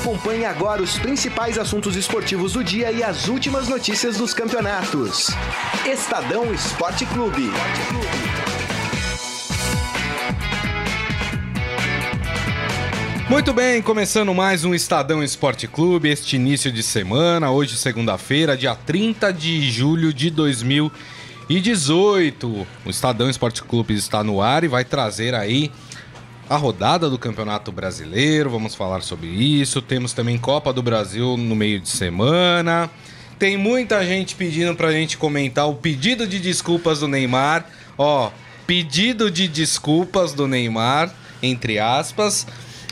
Acompanhe agora os principais assuntos esportivos do dia e as últimas notícias dos campeonatos. Estadão Esporte Clube. Muito bem, começando mais um Estadão Esporte Clube, este início de semana, hoje segunda-feira, dia 30 de julho de 2018. O Estadão Esporte Clube está no ar e vai trazer aí a rodada do Campeonato Brasileiro, vamos falar sobre isso. Temos também Copa do Brasil no meio de semana. Tem muita gente pedindo pra gente comentar o pedido de desculpas do Neymar. Ó, pedido de desculpas do Neymar, entre aspas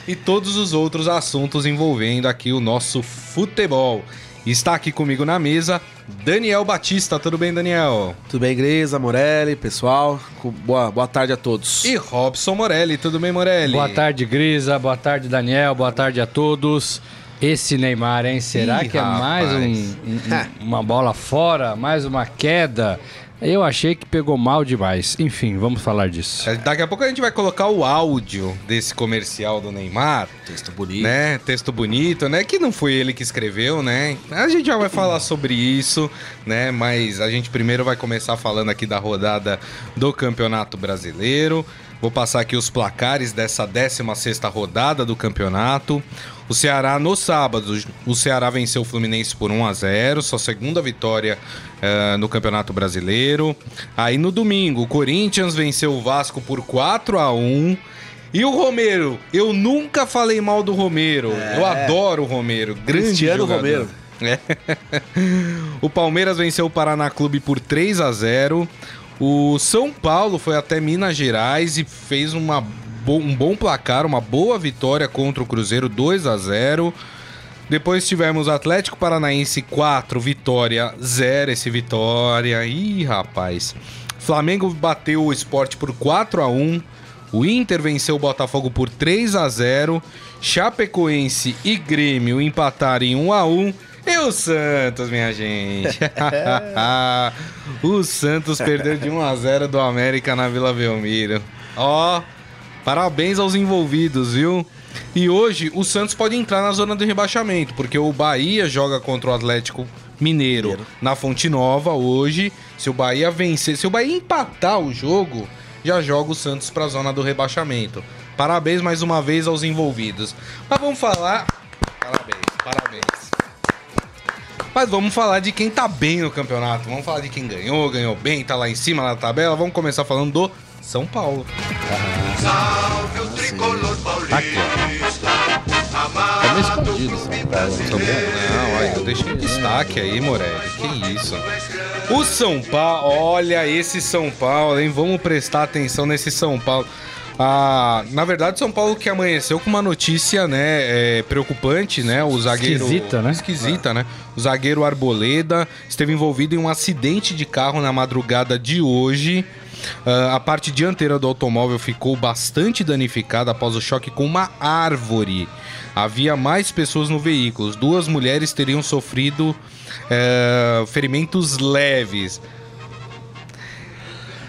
e todos os outros assuntos envolvendo aqui o nosso futebol. Está aqui comigo na mesa Daniel Batista. Tudo bem, Daniel? Tudo bem, Grisa, Morelli, pessoal. Boa, boa tarde a todos. E Robson Morelli. Tudo bem, Morelli? Boa tarde, Grisa. Boa tarde, Daniel. Boa tarde a todos. Esse Neymar, hein? Será Ih, que é mais um, um, uma bola fora? Mais uma queda? Eu achei que pegou mal demais. Enfim, vamos falar disso. É, daqui a pouco a gente vai colocar o áudio desse comercial do Neymar. Texto bonito. Né? Texto bonito, né? Que não foi ele que escreveu, né? A gente já vai falar sobre isso, né? Mas a gente primeiro vai começar falando aqui da rodada do Campeonato Brasileiro. Vou passar aqui os placares dessa 16ª rodada do campeonato. O Ceará no sábado, o Ceará venceu o Fluminense por 1 a 0, sua segunda vitória uh, no Campeonato Brasileiro. Aí no domingo, o Corinthians venceu o Vasco por 4 a 1. E o Romero, eu nunca falei mal do Romero. É. Eu adoro o Romero, grande Cristiano jogador. Romero. É. o Palmeiras venceu o Paraná Clube por 3 a 0. O São Paulo foi até Minas Gerais e fez uma, um bom placar, uma boa vitória contra o Cruzeiro 2 a 0. Depois tivemos Atlético Paranaense 4, Vitória 0, esse Vitória. Ih, rapaz. Flamengo bateu o esporte por 4 a 1 O Inter venceu o Botafogo por 3 a 0 Chapecoense e Grêmio empataram em 1 a 1 e o Santos, minha gente? o Santos perdeu de 1 a 0 do América na Vila Belmiro. Ó, parabéns aos envolvidos, viu? E hoje o Santos pode entrar na zona de rebaixamento, porque o Bahia joga contra o Atlético Mineiro, Mineiro. na Fonte Nova hoje. Se o Bahia vencer, se o Bahia empatar o jogo, já joga o Santos para a zona do rebaixamento. Parabéns mais uma vez aos envolvidos. Mas vamos falar. Parabéns, parabéns. Mas vamos falar de quem tá bem no campeonato. Vamos falar de quem ganhou, ganhou bem, tá lá em cima na tabela. Vamos começar falando do São Paulo. Salve o tricolor paulista. Aqui, ó. Tá meio escondido São Paulo. Não, olha, eu deixei destaque aí, Morelli. Que isso. O São Paulo, olha esse São Paulo, hein? Vamos prestar atenção nesse São Paulo. Ah, na verdade, São Paulo que amanheceu com uma notícia, né, é, preocupante, né? O zagueiro esquisita, né? Esquisita, é. né? O zagueiro Arboleda esteve envolvido em um acidente de carro na madrugada de hoje. Uh, a parte dianteira do automóvel ficou bastante danificada após o choque com uma árvore. Havia mais pessoas no veículo. Duas mulheres teriam sofrido uh, ferimentos leves.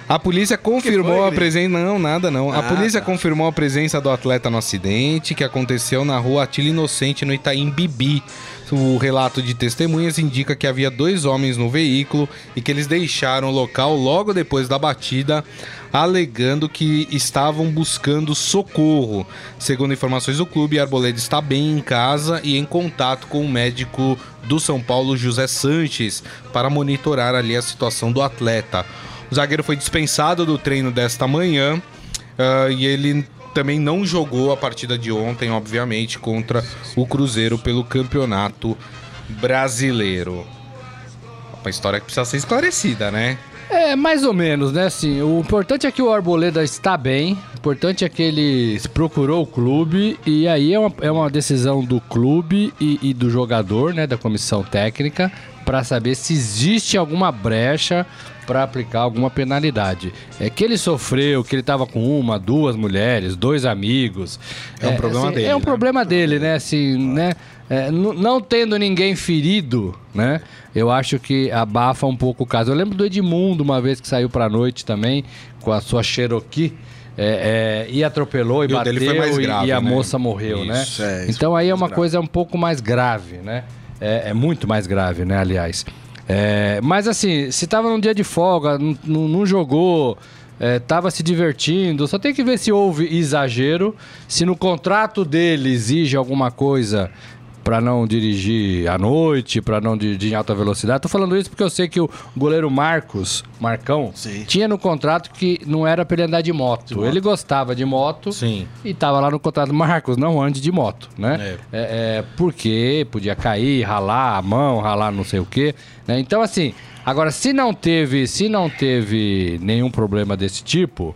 A polícia confirmou a presença. Não, nada não. Ah, a polícia tá. confirmou a presença do atleta no acidente que aconteceu na rua Atila Inocente, no Itaim Bibi. O relato de testemunhas indica que havia dois homens no veículo e que eles deixaram o local logo depois da batida, alegando que estavam buscando socorro. Segundo informações do clube, Arboleda está bem em casa e em contato com o médico do São Paulo, José Sanches, para monitorar ali a situação do atleta. O zagueiro foi dispensado do treino desta manhã uh, e ele também não jogou a partida de ontem, obviamente, contra o Cruzeiro pelo Campeonato Brasileiro. Uma história que precisa ser esclarecida, né? É, mais ou menos, né? Assim, o importante é que o Arboleda está bem, o importante é que ele procurou o clube, e aí é uma, é uma decisão do clube e, e do jogador, né? Da comissão técnica, para saber se existe alguma brecha para aplicar alguma penalidade. É que ele sofreu, que ele estava com uma, duas mulheres, dois amigos. É um é, problema assim, dele. É um né? problema dele, né? Assim, né? É, não tendo ninguém ferido, né? Eu acho que abafa um pouco o caso. Eu lembro do Edmundo uma vez que saiu para noite também com a sua Cherokee é, é, e atropelou e, E bateu mais e- grave, e, a né? moça morreu, né? Isso, é, isso então aí é uma grave. coisa um pouco mais grave, né? É, é muito mais grave, né, aliás. É, mas assim, se tava num dia de folga, não, jogou, é, tava se divertindo, só tem que ver se houve exagero, se no contrato dele exige alguma coisa para não dirigir à noite, para não dirigir em alta velocidade. Tô falando isso porque eu sei que o goleiro Marcos, Marcão, Sim. tinha no contrato que não era para ele andar de moto. Ele gostava de moto Sim. e tava lá no contrato Marcos, não ande de moto, né? É. é, porque podia cair, ralar a mão, ralar não sei o quê. né? Então, assim, agora se não teve, se não teve nenhum problema desse tipo,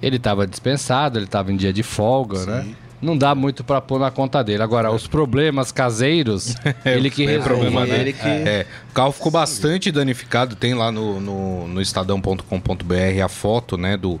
ele tava dispensado, ele tava em dia de folga, né? Não dá muito pra pôr na conta dele. Agora, os problemas caseiros, ele que É resolve. problema né? dele que- É, o carro ficou bastante danificado. Tem lá no, no, no estadão.com.br a foto, né, do,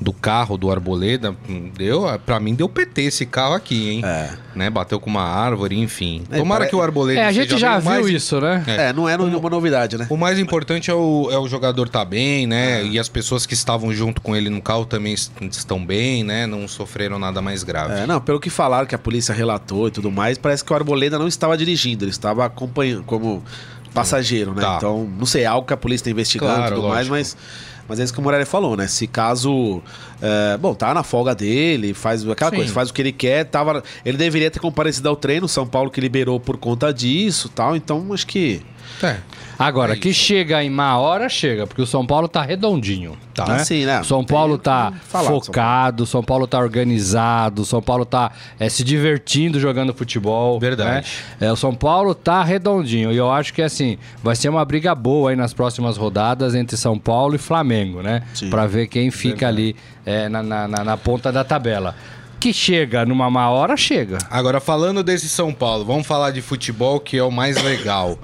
do carro do Arboleda. Deu, pra mim deu PT esse carro aqui, hein? É. Né, bateu com uma árvore, enfim. É, Tomara pare- que o Arboleda É, a gente já. O viu mais- isso, né? É, não é nenhuma novidade, né? O mais importante é o, é o jogador tá bem, né? E as pessoas que estavam junto com ele no carro também est- estão bem, né? Não sofreram nada mais grave. É, não, pelo que falaram que a polícia relatou e tudo mais, parece que o Arboleda não estava dirigindo, ele estava acompanhando como passageiro, né? Tá. Então, não sei, é algo que a polícia está investigando e Claro, tudo mais, lógico. mas, mas é isso que o Morelli falou, né? Se caso. é, bom, tá na folga dele, faz aquela Sim. coisa, faz o que ele quer, tava, ele deveria ter comparecido ao treino, São Paulo que liberou por conta disso tal, então acho que. É. Agora, É que chega em má hora, chega, porque o São Paulo tá redondinho. Tá, Ah, sim, né? São tem Paulo tá São focado, São Paulo tá organizado, São Paulo tá é, se divertindo jogando futebol. Verdade. né? É, o São Paulo tá redondinho. E eu acho que assim, vai ser uma briga boa aí nas próximas rodadas entre São Paulo e Flamengo, né? Pra ver quem fica ali é, na, na- na- na ponta da tabela. Que chega numa má hora, chega. Agora, falando desse São Paulo, vamos falar de futebol, que é o mais legal.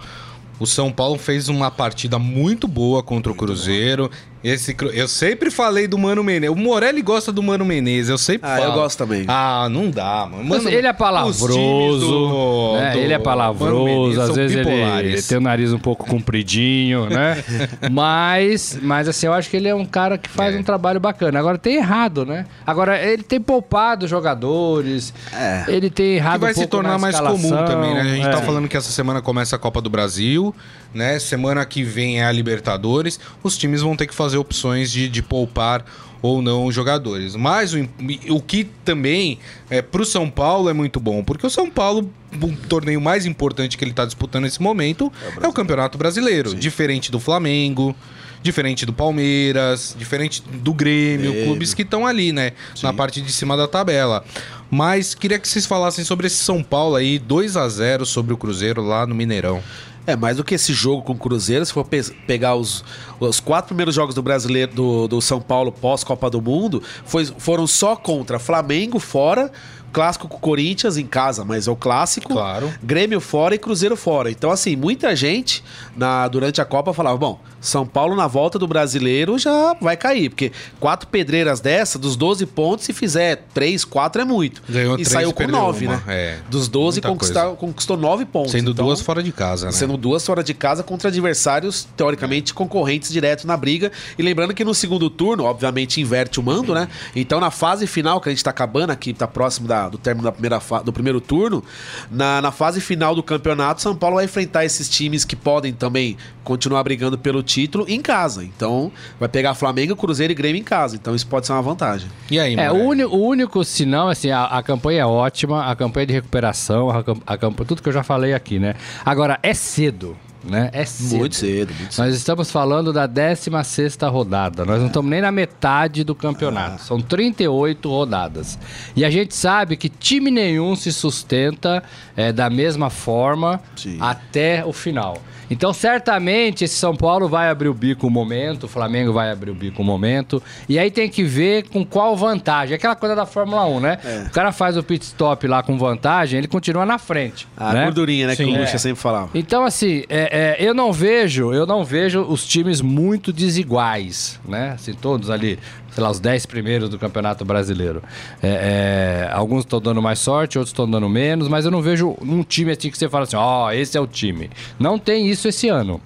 O São Paulo fez uma partida muito boa contra o Cruzeiro. Esse, cru- eu sempre falei do Mano Menezes. O Morelli gosta do Mano Menezes, eu sempre Ah, falo. eu gosto também. Ah, não dá, mano. Mano, ele é palavroso, do- né? do ele é palavroso, às vezes ele bipolares. tem o nariz um pouco compridinho, né? mas, mas assim, eu acho que ele é um cara que faz É. um trabalho bacana. Agora tem errado, né? Agora ele tem poupado jogadores, É. ele tem errado que vai um se tornar na mais comum também, né? A gente é. tá falando que essa semana começa a Copa do Brasil, né? Semana que vem é a Libertadores. Os times vão ter que fazer opções de, de poupar ou não os jogadores. Mas o, o que também é pro São Paulo é muito bom, porque o São Paulo, o torneio mais importante que ele tá disputando nesse momento é o, Campeonato Brasileiro, diferente do Flamengo. Diferente do Palmeiras, diferente do Grêmio, Grêmio. clubes que estão ali, né? Na parte de cima da tabela. Mas queria que vocês falassem sobre esse São Paulo aí, 2 a 0 sobre o Cruzeiro lá no Mineirão. É, mais do que esse jogo com o Cruzeiro, se for pe- pegar os, os quatro primeiros jogos do brasileiro do, do São Paulo pós-Copa do Mundo, foi- foram só contra Flamengo fora, clássico com o Corinthians em casa, mas é o clássico. Claro. Grêmio fora e Cruzeiro fora. Então, assim, muita gente na, durante a Copa falava: bom, São Paulo na volta do brasileiro já vai cair, porque quatro pedreiras dessa, dos 12 pontos, se fizer 3, 4 é muito. Ganhou e três saiu com perdeu 9, uma, né? é. Dos 12 Muita conquistar, coisa. conquistou 9 pontos. Sendo Então, duas fora de casa, né? Sendo duas fora de casa contra adversários, teoricamente, concorrentes direto na briga. E lembrando que no segundo turno, obviamente, inverte o mando, né? Então, na fase final, que a gente tá acabando aqui, tá próximo da- do término da primeira do primeiro turno, na, na fase final do campeonato, São Paulo vai enfrentar esses times que podem também continuar brigando pelo título em casa. Então, vai pegar Flamengo, Cruzeiro e Grêmio em casa. Então, isso pode ser uma vantagem. E aí, É, o, o único sinal, assim, a, a campanha é ótima, a campanha de recuperação, a, a campanha, tudo que eu já falei aqui, né? Agora, é cedo, né? É cedo. Muito cedo, muito cedo. Nós estamos falando da 16ª rodada. Nós não estamos nem na metade do campeonato. São 38 rodadas. E a gente sabe que time nenhum se sustenta é, da mesma forma Sim. até o final. Então, certamente, esse São Paulo vai abrir o bico um momento, o Flamengo vai abrir o bico um momento. E aí tem que ver com qual vantagem. Aquela coisa da Fórmula 1, né? O cara faz o pit stop lá com vantagem, ele continua na frente. A né? gordurinha, né? que Sim. o Lucha É. sempre falava. Então, assim, é, é, eu não vejo, eu não vejo os times muito desiguais, né? Assim, todos ali, sei lá, os 10 primeiros do Campeonato Brasileiro. É, é, alguns estão dando mais sorte, outros estão dando menos, mas eu não vejo um time assim que você fala assim, ó, esse é o time. Não tem isso esse ano.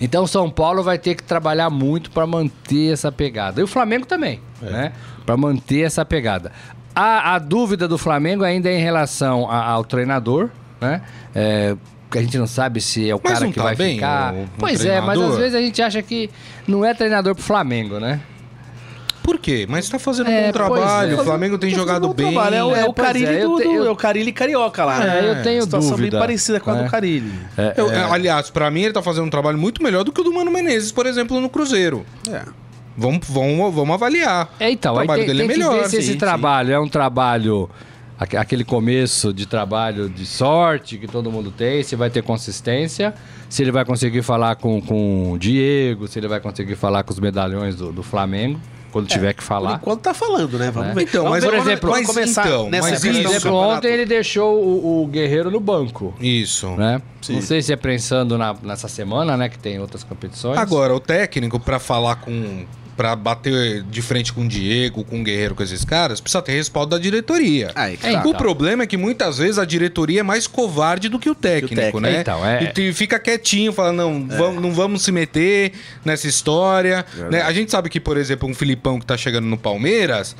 Então São Paulo vai ter que trabalhar muito para manter essa pegada. E o Flamengo também, né? para manter essa pegada. A, a dúvida do Flamengo ainda é em relação a- ao treinador, né? É, a gente não sabe se é o Mas cara não que tá vai bem ficar. o- o pois é, mas treinador? às vezes a gente acha que não é treinador pro Flamengo, né? Por quê? Mas tá fazendo um É, bom trabalho. é. O Flamengo tem Tá jogado bem. trabalho. É, o- é o é, Carilli eu do, te- eu- é o Carilli carioca lá. É, né? eu tenho Situação dúvida, bem parecida com a né? do Carilli. Eu- Aliás, pra mim ele tá fazendo um trabalho muito melhor do que o do Mano Menezes, por exemplo, no Cruzeiro. É. Vamos, vamos, vamos avaliar. É, então, o aí trabalho tem, dele tem é melhor. que ver se esse sim, trabalho é um trabalho, aquele começo de trabalho de sorte que todo mundo tem, se vai ter consistência, se ele vai conseguir falar com, com o Diego, se ele vai conseguir falar com os medalhões do, do Flamengo, quando tiver que falar. enquanto tá falando, né? Vamos É. ver. Então, mas, por exemplo, vamos mas começar então, nessa mas questão exemplo, ontem ele deixou o, o Guerreiro no banco. Isso. Né? Sim. Não sei se é pensando na- nessa semana, né? Que tem outras competições. Agora, o técnico, pra falar com. Pra bater de frente com o Diego, com o Guerreiro, com esses caras, precisa ter respaldo da diretoria. Aí que É, tá. O então. problema é que muitas vezes a diretoria é mais covarde do que o técnico, técnico. né? Então, é- E fica quietinho, fala, não, vamos, não vamos se meter nessa história. né? A gente sabe que, por exemplo, um Filipão que tá chegando no Palmeiras,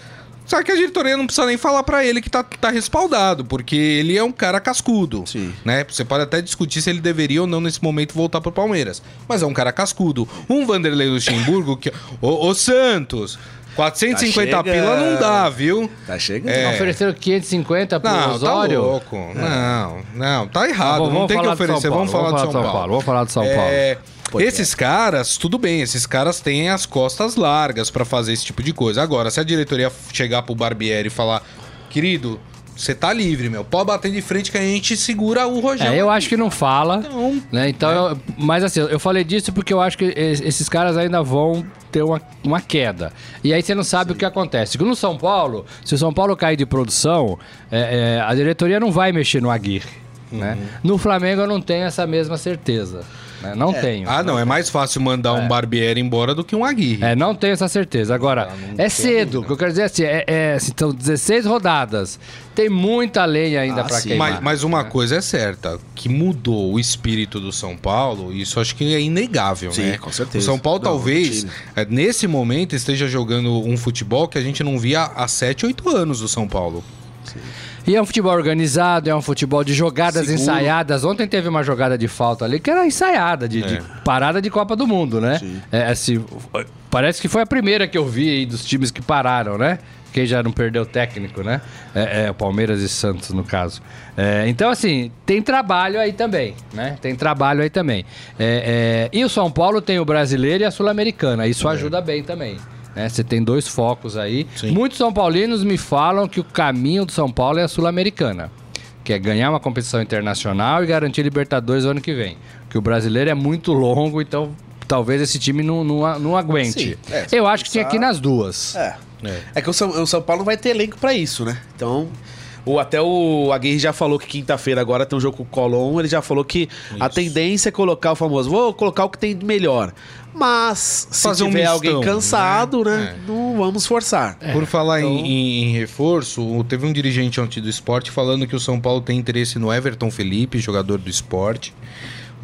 só que a diretoria não precisa nem falar pra ele que tá, tá respaldado, porque ele é um cara cascudo. Sim. Né? Você pode até discutir se ele deveria ou não, nesse momento, voltar pro Palmeiras. Mas é um cara cascudo. Um Vanderlei Luxemburgo, que. Ô, ô Santos! 450 Tá pila não dá, viu? Tá chegando. É. Ofereceram 550 pro Não, Osório. tá louco. Não, não, tá errado. Vamos- não tem que oferecer. Paulo, Vamos falar de São Paulo. Vamos falar de São Paulo. É, É. esses caras, tudo bem, esses caras têm as costas largas pra fazer esse tipo de coisa. Agora, se a diretoria chegar pro Barbieri e falar, querido, você tá livre, meu, pode bater de frente que a gente segura o Rogério. É, eu acho que não fala. Então, Né? Então, eu- mas assim, eu falei disso porque eu acho que es- esses caras ainda vão ter uma, uma queda. E aí você não sabe o que acontece. No São Paulo, se o São Paulo cair de produção, é, é, a diretoria não vai mexer no Aguirre. Né? Uhum. No Flamengo eu não tenho essa mesma certeza. Né? Não tenho. Ah, não, é mais fácil mandar um Barbieri embora do que um Aguirre. É, não tenho essa certeza. Agora, é cedo. O que eu quero dizer é assim, é, é, assim, são 16 rodadas. Tem muita lenha ainda Ah, pra sim. queimar. Mas, mas uma coisa é certa, que mudou o espírito do São Paulo, isso acho que é inegável, Sim, né? com certeza. O São Paulo Não, talvez, é, nesse momento, esteja jogando um futebol que a gente não via há 7, 8 anos do São Paulo. E é um futebol organizado, é um futebol de jogadas Seguro. ensaiadas. Ontem teve uma jogada de falta ali que era ensaiada, de, de É. parada de Copa do Mundo, né? Sim. É, assim, parece que foi a primeira que eu vi aí dos times que pararam, né? Quem já não perdeu técnico, né? É, é, o Palmeiras e Santos, no caso. É, então, assim, tem trabalho aí também, né? Tem trabalho aí também. É, é, e o São Paulo tem o brasileiro e a sul-americana. Isso ajuda bem também. Né? Você tem dois focos aí. Sim. Muitos São Paulinos me falam que o caminho do São Paulo é a sul-americana. Que é ganhar uma competição internacional e garantir Libertadores o ano que vem. Que o brasileiro é muito longo, então talvez esse time não, não, não aguente. É, Eu acho que tinha que ir nas duas. É. É. É que o São, o São Paulo vai ter elenco pra isso, né? Então. O, até o Aguirre já falou que quinta-feira agora tem um jogo com o Colón. Ele já falou que a tendência é colocar o famoso. Vou colocar o que tem de melhor. Mas, se Fazer um tiver mistão, alguém cansado, né? né? Não vamos forçar. Por falar então- em, em- reforço, teve um dirigente ontem do esporte falando que o São Paulo tem interesse no Everton Felipe, jogador do esporte,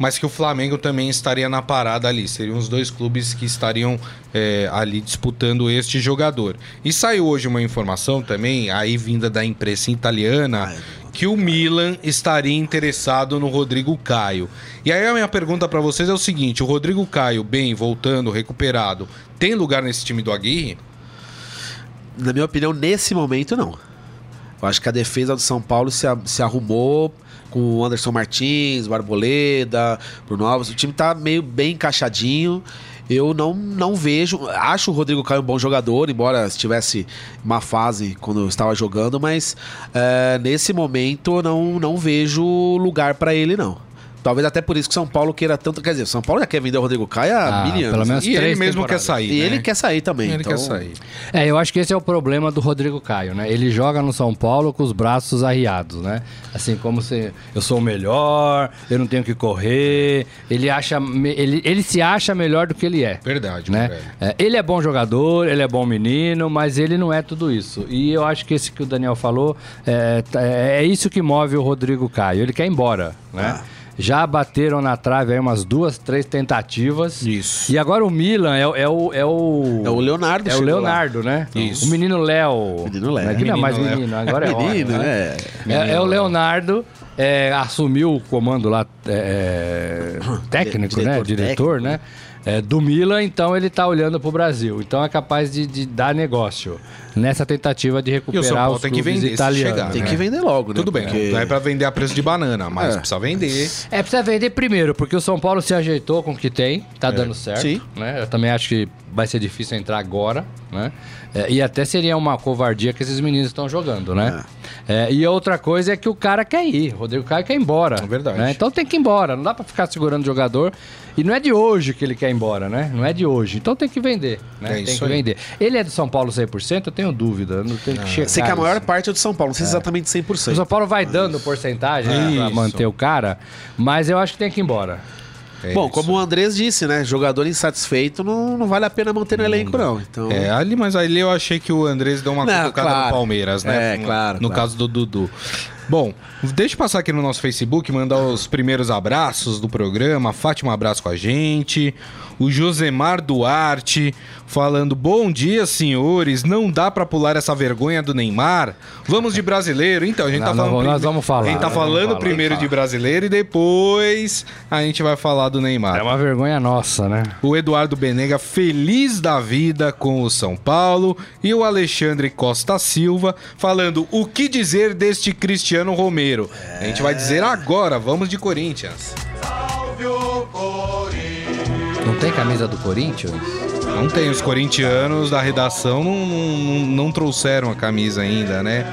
mas que o Flamengo também estaria na parada ali. Seriam os dois clubes que estariam é, ali disputando este jogador. E saiu hoje uma informação também, aí vinda da imprensa italiana, que o Milan estaria interessado no Rodrigo Caio. E aí a minha pergunta pra vocês é o seguinte: o Rodrigo Caio, bem, voltando, recuperado, tem lugar nesse time do Aguirre? Na minha opinião, nesse momento, não. Eu acho que a defesa do São Paulo se, se arrumou com o Anderson Martins, o Arboleda, Bruno Alves. O time tá meio bem encaixadinho. Eu não, não vejo. Acho o Rodrigo Caio um bom jogador, embora estivesse uma fase quando eu estava jogando, mas é, nesse momento não, não vejo lugar para ele, não. Talvez até por isso que o São Paulo queira tanto. Quer dizer, o São Paulo já quer vender o Rodrigo Caio há Ah, mil anos. pelo menos E ele três mesmo quer sair. E né? ele quer sair também. Ele então- quer sair. É, eu acho que esse é o problema do Rodrigo Caio, né? Ele joga no São Paulo com os braços arriados, né? Assim, como se eu sou o melhor, eu não tenho que correr. Ele acha. Ele, ele se acha melhor do que ele é. Verdade, Né? É, ele é bom jogador, ele é bom menino, mas ele não é tudo isso. E eu acho que esse que o Daniel falou é, tá- é isso que move o Rodrigo Caio. Ele quer ir embora, né? Ah. Já bateram na trave aí umas duas, três tentativas. Isso. E agora o Milan é, o- é o. É o, É o Leonardo É o chegou lá. Leonardo, né? Isso. O menino Léo. Menino Léo. Aqui não é mais Menino Léo. menino, agora é, Menino, homem, né? É, é o Leonardo, é, assumiu o comando lá, é, é, técnico, Diretor né? Diretor, técnico, né? É, do Milan, então ele tá olhando pro Brasil. Então é capaz de, de dar negócio nessa tentativa de E o recuperar São Paulo os tem que vender italianos. chegar, Tem né? que vender logo, né? Tudo bem, Porque- não é pra vender a preço de banana, mas É. precisa vender. É, precisa vender primeiro, porque o São Paulo se ajeitou com o que tem, tá dando certo. Sim. Né? Eu também acho que vai ser difícil entrar agora, né? É, e até seria uma covardia que esses meninos estão jogando, né? É, e outra coisa é que o cara quer ir, o Rodrigo Caio quer ir embora. É verdade. né? Então tem que ir embora, não dá pra ficar segurando o jogador. E não é de hoje que ele quer ir embora, né? Não é de hoje. Então tem que vender, né? É tem que aí. vender. Ele é do São Paulo 100%? Eu tenho dúvida, eu não tenho que checar. Sei que a maior isso. parte é do São Paulo, não sei exatamente O 100%. São Paulo vai dando porcentagem né, pra Isso. manter o cara, mas eu acho que tem que ir embora. É Bom, isso. como o Andrés disse, né? Jogador insatisfeito não, não vale a pena manter no elenco, não. Então, É, ali, mas ali eu achei que o Andrés deu uma Não, cutucada claro. no Palmeiras, né? É, No- claro, No claro. caso do Dudu. Bom, deixa eu passar aqui no nosso Facebook, mandar os primeiros abraços do programa. A Fátima, um abraço com a gente. O Josemar Duarte falando: Bom dia, senhores. Não dá pra pular essa vergonha do Neymar. Vamos de brasileiro. Então, a gente Não, tá não, falando. nós prime- vamos falar, A gente tá falando falar, primeiro de brasileiro e depois a gente vai falar do Neymar. É uma vergonha nossa, né? O Eduardo Benega feliz da vida com o São Paulo e o Alexandre Costa Silva falando o que dizer deste Cristiano Romero. A gente vai dizer agora, vamos de Corinthians. Não tem camisa do Corinthians? Não tem, os corintianos da redação não, não, não trouxeram a camisa ainda, né?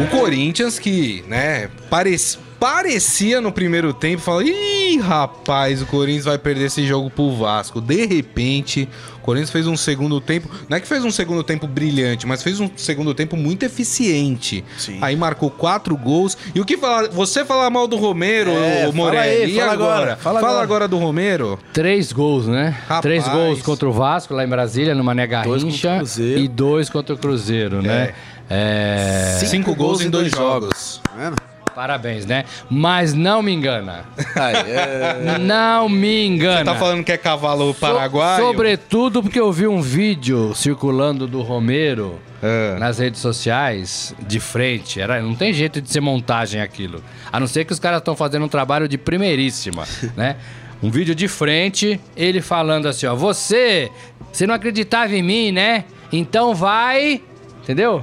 O Corinthians que, né, parec- parecia no primeiro tempo, fala, ih, rapaz, o Corinthians vai perder esse jogo pro Vasco. De repente, o Corinthians fez um segundo tempo, não é que fez um segundo tempo brilhante, mas fez um segundo tempo muito eficiente. Sim. Aí marcou quatro gols. E o que falar, você falar mal do Romero, É, o fala Morelli, aí, e fala agora? agora, fala fala agora. agora do Romero. Três gols, né? Rapaz. Três gols contra o Vasco, lá em Brasília, no Mané Dois Garrincha. E dois contra o Cruzeiro, né? É... Cinco gols em dois jogos. Tá vendo? Parabéns, né? Mas não me engana. Aí, é... Não me engana. Tá falando que é cavalo So- paraguaio? Sobretudo porque eu vi um vídeo circulando do Romero É. nas redes sociais, de frente. Era, não tem jeito de ser montagem aquilo. A não ser que os caras estão fazendo um trabalho de primeiríssima, né? Um vídeo de frente, ele falando assim, ó, você, você não acreditava em mim, né? Então vai, entendeu?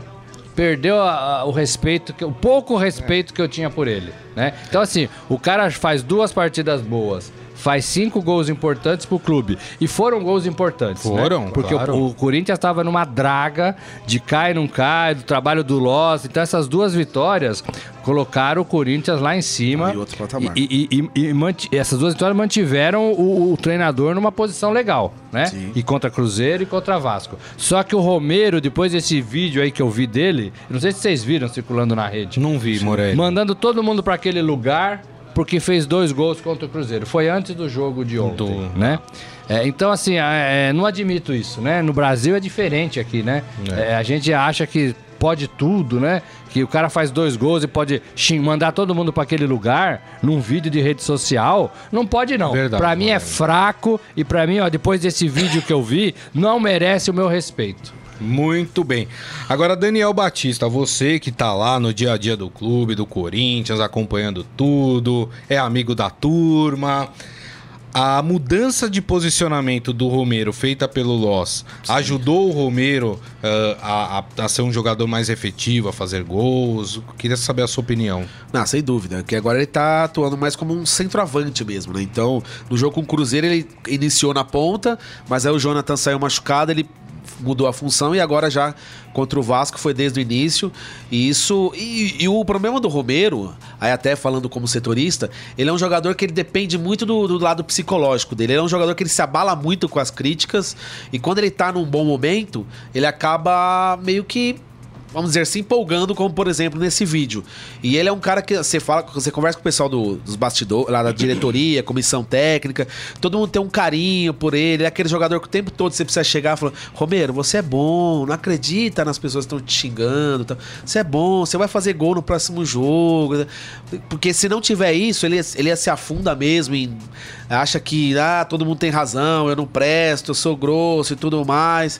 Perdeu a- a- o respeito, que, o pouco respeito que eu tinha por ele, né? Então assim, o cara faz duas partidas boas, faz cinco gols importantes pro clube. E foram gols importantes, né? Foram, Porque claro. o, o Corinthians estava numa draga de cai não cai, do trabalho do Loss. Então essas duas vitórias colocaram o Corinthians lá em cima. E outro patamar. E, e- e- e essas duas vitórias mantiveram o, o treinador numa posição legal, né? Sim. E contra Cruzeiro e contra Vasco. Só que o Romero, depois desse vídeo aí que eu vi dele, não sei se vocês viram circulando na rede. Não vi, Morelli. Mandando todo mundo para aquele lugar porque fez dois gols contra o Cruzeiro. Foi antes do jogo de ontem, Do- né? É, então, assim, é, não admito isso, né? No Brasil é diferente aqui, né? É, a gente acha que pode tudo, né? Que o cara faz dois gols e pode mandar todo mundo para aquele lugar num vídeo de rede social. Não pode, não. Pra mim é fraco e pra mim, ó, depois desse vídeo que eu vi, não merece o meu respeito. Muito bem. Agora, Daniel Batista, você que tá lá no dia a dia do clube, do Corinthians, acompanhando tudo, é amigo da turma. A mudança de posicionamento do Romero feita pelo Loss ajudou o Romero ah, a, a- a ser um jogador mais efetivo, a fazer gols? Queria saber a sua opinião. Não, sem dúvida. Que agora ele tá atuando mais como um centroavante mesmo, né? Então, no jogo com o Cruzeiro, ele iniciou na ponta, mas aí o Jonathan saiu machucado, ele mudou a função e agora já contra o Vasco foi desde o início. E isso. E, e o problema do Romero, aí até falando como setorista, ele é um jogador que ele depende muito do, do lado psicológico dele. Ele é um jogador que ele se abala muito com as críticas e quando ele tá num bom momento, ele acaba meio que vamos dizer, se empolgando, como por exemplo nesse vídeo. E ele é um cara que você fala, você conversa com o pessoal do- dos bastidores, lá da diretoria, comissão técnica, todo mundo tem um carinho por ele. É aquele jogador que o tempo todo você precisa chegar e falar: Romero, você é bom, não acredita nas pessoas que estão te xingando. tal. Você é bom, você vai fazer gol no próximo jogo. Porque se não tiver isso, ele, ele se afunda mesmo em. Acha que ah, todo mundo tem razão, eu não presto, eu sou grosso e tudo mais.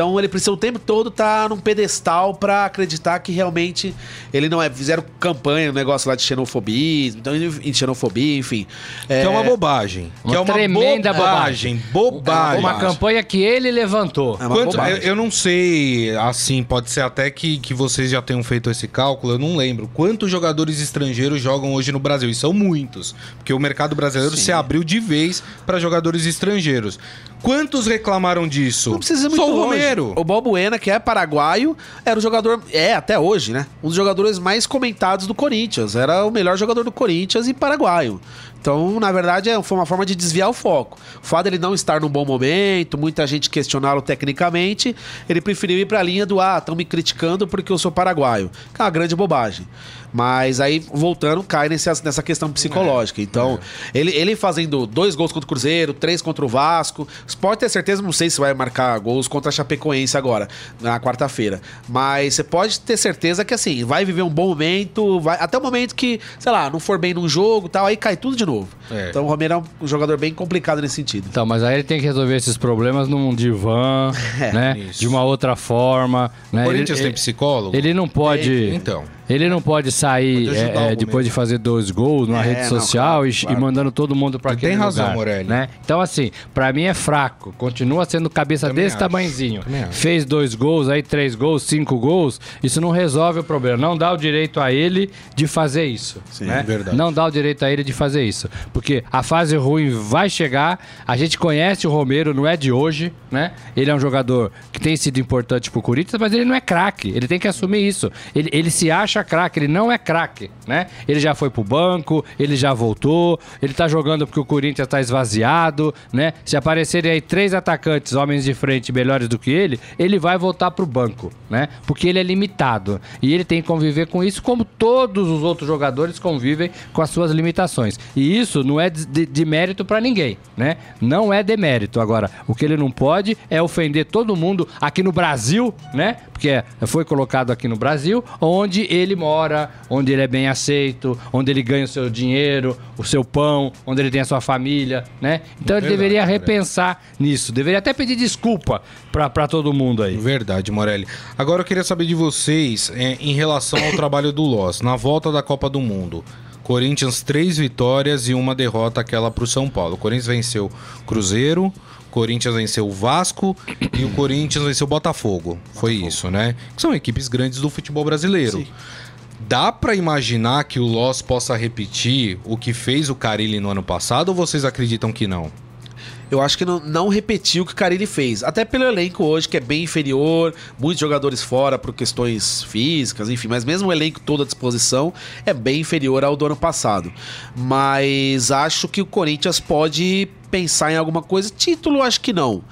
Então ele precisa o tempo todo estar num pedestal pra acreditar que realmente ele não é. Fizeram campanha, um negócio lá de xenofobia, então, em xenofobia, enfim. Que é uma bobagem. Uma que é uma tremenda bobagem. Bobagem. Uma campanha que ele levantou. É uma Quanto- eu, bobagem. eu não sei, assim, pode ser até que, que vocês já tenham feito esse cálculo, eu não lembro. Quantos jogadores estrangeiros jogam hoje no Brasil? E são muitos. Porque o mercado brasileiro se abriu de vez para jogadores estrangeiros. Quantos reclamaram disso? Não precisa muito Só o longe. Romero. O Balbuena, que é paraguaio, era o jogador, é até hoje, né? Um dos jogadores mais comentados do Corinthians. Era o melhor jogador do Corinthians e paraguaio. Então, na verdade, é- foi uma forma de desviar o foco. O fato dele não estar num bom momento, muita gente questioná-lo tecnicamente, ele preferiu ir pra linha do ah, estão me criticando porque eu sou paraguaio. Que é uma grande bobagem. Mas aí, voltando, cai nesse, nessa questão psicológica. Então, ele, ele fazendo dois gols contra o Cruzeiro, três contra o Vasco. Você pode ter certeza, não sei se vai marcar gols contra a Chapecoense agora, na quarta-feira. Mas você pode ter certeza que, assim, vai viver um bom momento, vai, até o momento que, sei lá, não for bem num jogo e tal, aí cai tudo de novo. É. Então, o Romero é um jogador bem complicado nesse sentido. Então, mas aí ele tem que resolver esses problemas num divã, né? Isso. De uma outra forma. Né? O Corinthians ele, tem psicólogo? Ele não pode. Então. Ele não pode sair é, é, depois de fazer dois gols numa É, rede não, social claro, e, claro. e mandando todo mundo pra Tu aquele tem razão, lugar, Morelli. Né? Então, assim, pra mim é fraco. Continua sendo cabeça Também desse acho. tamanhozinho. Fez dois gols, aí três gols, cinco gols. Isso não resolve o problema. Não dá o direito a ele de fazer isso. Sim, né? verdade. Não dá o direito a ele de fazer isso. Porque a fase ruim vai chegar. A gente conhece o Romero, não é de hoje, né? Ele é um jogador que tem sido importante pro Corinthians, mas ele não é craque. Ele tem que assumir isso. Ele, ele se acha craque, ele não é craque, né? Ele já foi pro banco, ele já voltou, ele tá jogando porque o Corinthians tá esvaziado, né? Se aparecerem aí três atacantes, homens de frente melhores do que ele, ele vai voltar pro banco, né? Porque ele é limitado. E ele tem que conviver com isso, como todos os outros jogadores convivem com as suas limitações. E isso não é de, de- mérito pra ninguém, né? Não é demérito. Agora, o que ele não pode é ofender todo mundo aqui no Brasil, né? Porque é- foi colocado aqui no Brasil, onde ele mora, onde ele é bem aceito, onde ele ganha o seu dinheiro, o seu pão, onde ele tem a sua família, né? Então ele Verdade, deveria André. repensar nisso. Deveria até pedir desculpa pra todo mundo aí. Verdade, Morelli. Agora eu queria saber de vocês é, em relação ao trabalho do Loss. Na volta da Copa do Mundo, Corinthians três vitórias e uma derrota, aquela pro São Paulo. O Corinthians venceu Cruzeiro, Corinthians venceu o Vasco e o Corinthians venceu o Botafogo. Foi isso, né? Que são equipes grandes do futebol brasileiro. Dá pra imaginar que o Loss possa repetir o que fez o Carilli no ano passado ou vocês acreditam que não? Eu acho que não, não repetiu o que o Carilli fez. Até pelo elenco hoje, que é bem inferior, muitos jogadores fora por questões físicas, enfim, mas mesmo o elenco todo à disposição é bem inferior ao do ano passado. Mas acho que o Corinthians pode pensar em alguma coisa. Título, acho que não.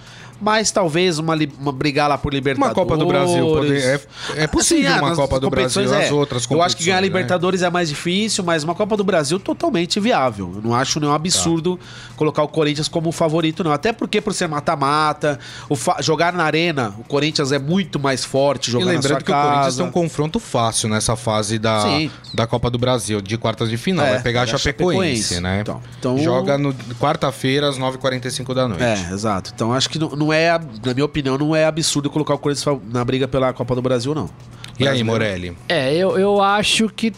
Mas talvez uma, uma brigar lá por Uma Libertadores. Copa do Brasil poder- é, é possível Assim, uma Copa do Brasil competições, as é. outras Eu acho que ganhar né? Libertadores é mais difícil, mas uma Copa do Brasil totalmente viável. Eu não acho nenhum absurdo colocar o Corinthians como favorito, não. Até porque por ser mata-mata, jogar na arena, o Corinthians é muito mais forte E jogando na sua lembrando que o Corinthians casa. tem um confronto fácil nessa fase da, Sim. da Copa do Brasil, de quartas de final. É, Vai pegar a Chapecoense, Chapecoense. né? Então- então- Joga no quarta-feira, às 9h45 da noite. É, exato. Então acho que não, não é, na minha opinião, não é absurdo colocar o Corinthians na briga pela Copa do Brasil, não. E aí, Brasileiro. Morelli? É, eu, eu acho que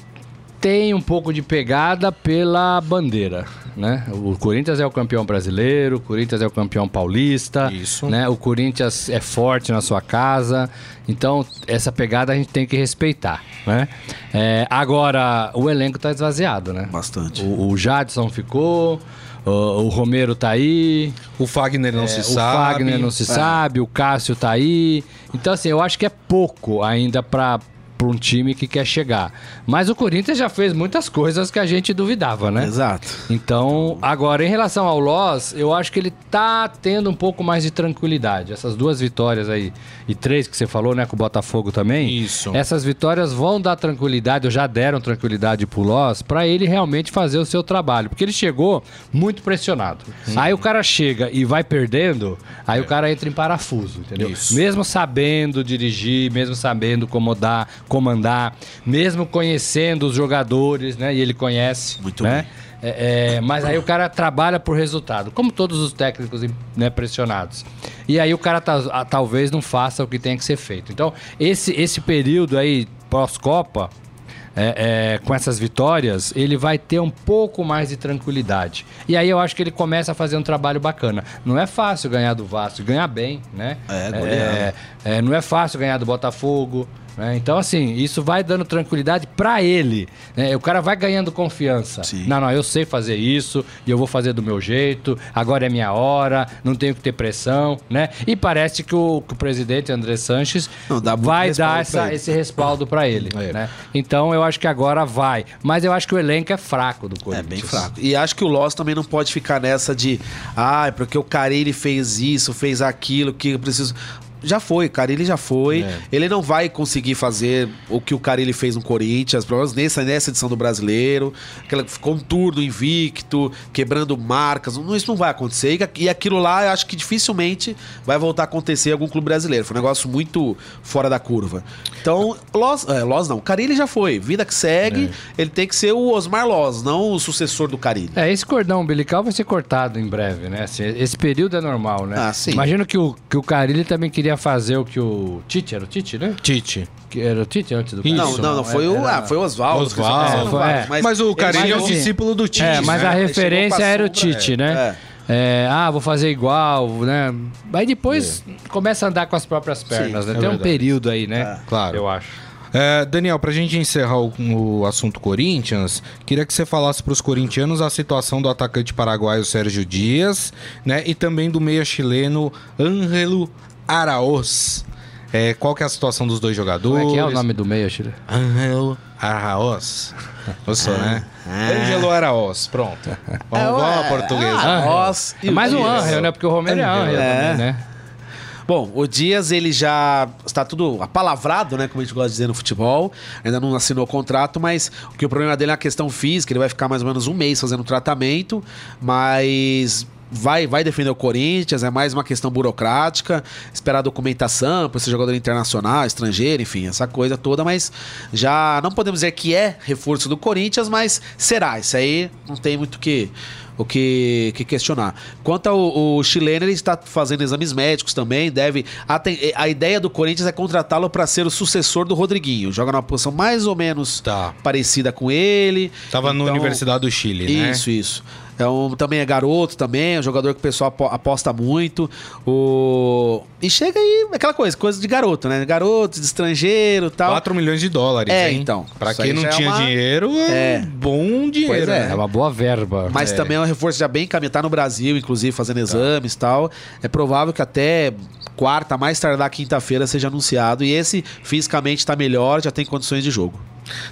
tem um pouco de pegada pela bandeira, né? O Corinthians é o campeão brasileiro, o Corinthians é o campeão paulista, Isso. né? O Corinthians é forte na sua casa, então essa pegada a gente tem que respeitar, né? É, agora, o elenco tá esvaziado, né? Bastante. O, o Jadson ficou, o, o Romero tá aí, O Fagner não é, se o sabe. Fagner não se sabe, o Cássio tá aí. Então, assim, eu acho que é pouco ainda pra, para um time que quer chegar. Mas o Corinthians já fez muitas coisas que a gente duvidava, né? Exato. Então, agora, em relação ao Loss, eu acho que ele tá tendo um pouco mais de tranquilidade. Essas duas vitórias aí, e três que você falou, né, com o Botafogo também. Isso. Essas vitórias vão dar tranquilidade, ou já deram tranquilidade pro Loss, pra ele realmente fazer o seu trabalho. Porque ele chegou muito pressionado. Aí o cara chega e vai perdendo, aí o cara entra em parafuso, entendeu? Isso. Mesmo sabendo dirigir, mesmo sabendo comandar, comandar, mesmo conhecendo os jogadores, né? E ele conhece, Muito né? É, é, mas aí o cara trabalha por resultado, como todos os técnicos né, pressionados. E aí o cara a- talvez não faça o que tem que ser feito. Então, esse, esse período aí, pós-Copa, é, é, com essas vitórias, ele vai ter um pouco mais de tranquilidade. E aí eu acho que ele começa a fazer um trabalho bacana. Não é fácil ganhar do Vasco, ganhar bem, né? É, é, é, não é fácil ganhar do Botafogo. Né? Então, assim, isso vai dando tranquilidade pra ele. né? O cara vai ganhando confiança. Sim. Não, não, eu sei fazer isso e eu vou fazer do meu jeito. Agora é minha hora, não tenho que ter pressão, né? E parece que o, que o presidente André Sanches Não, vai dar essa- esse respaldo pra ele, É. né? Então, eu acho que agora vai. Mas eu acho que o elenco é fraco do É Corinthians. bem fraco. E acho que o Loss também não pode ficar nessa de, ah, é porque o Carilli fez isso, fez aquilo, que eu preciso. Já foi, Carilli já foi. É. Ele não vai conseguir fazer o que o Carilli fez no Corinthians, pelo menos nessa, nessa edição do Brasileiro. Aquela ficou um turno invicto, quebrando marcas. Não, isso não vai acontecer. E, e aquilo lá, eu acho que dificilmente vai voltar a acontecer em algum clube brasileiro. Foi um negócio muito fora da curva. Então, Loss, é, Loss não. Carilli já foi. Vida que segue, ele tem que ser o Osmar Loss, não o sucessor do Carilli. É, esse cordão umbilical vai ser cortado em breve, né? Assim, esse período é normal, né? Ah, sim. Imagino que o, que o Carilli também queria fazer o que o Tite, era o Tite, né? Tite. Que era o Tite antes do Isso. Não, não, não, foi o, era- ah, foi o Oswaldo. Oswaldo, Não, foi, é. Mas, o Carilli é o Mas, discípulo do Tite. É, mas né? a referência a era o Tite, é. né? É, ah, vou fazer igual, né? Aí depois começa a andar com as próprias pernas, Sim, né? é Tem um período aí, né? Claro. Eu acho. É, Daniel, pra gente encerrar o, o assunto Corinthians, queria que você falasse pros corintianos a situação do atacante paraguaio Sérgio Dias, né? E também do meia chileno Ângelo Araoz. É, qual que é a situação dos dois Como jogadores? é que é o nome do meio, Chile? Ângelo Araoz. Gostou, né? Ah. Ângelo Araoz, pronto. Vamos, vamos a portuguesa. Ah, Nós É mais um. Angel, né? Porque o Romero é Angel É. também, né? Bom, o Dias ele já está tudo apalavrado, né? Como a gente gosta de dizer no futebol. Ainda não assinou o contrato, mas o que o problema dele é a questão física. Ele vai ficar mais ou menos um mês fazendo tratamento, mas vai, vai defender o Corinthians. É mais uma questão burocrática, esperar documentação para ser jogador internacional, estrangeiro, enfim, essa coisa toda. Mas já não podemos dizer que é reforço do Corinthians, mas será. Isso aí não tem muito que o que, que questionar. Quanto ao chileno, ele está fazendo exames médicos também, deve... A, te- a ideia do Corinthians é contratá-lo para ser o sucessor do Rodriguinho. Joga numa posição mais ou menos Tá. parecida com ele. Tava na Então, Universidade do Chile, né? Isso, isso. É um, também é garoto também, é um jogador que o pessoal apo- aposta muito. O... E chega aí, aquela coisa, coisa de garoto, né? Garoto, de estrangeiro e tal. 4 milhões de dólares, É, hein? então. Pra quem não é tinha uma- dinheiro, é, É. bom dinheiro. Pois é. né? É uma boa verba. Mas também é um reforço já bem encaminhado. Tá no Brasil, inclusive, fazendo exames e tal. É provável que até quarta, mais tardar quinta-feira, seja anunciado. E esse fisicamente tá melhor, já tem condições de jogo.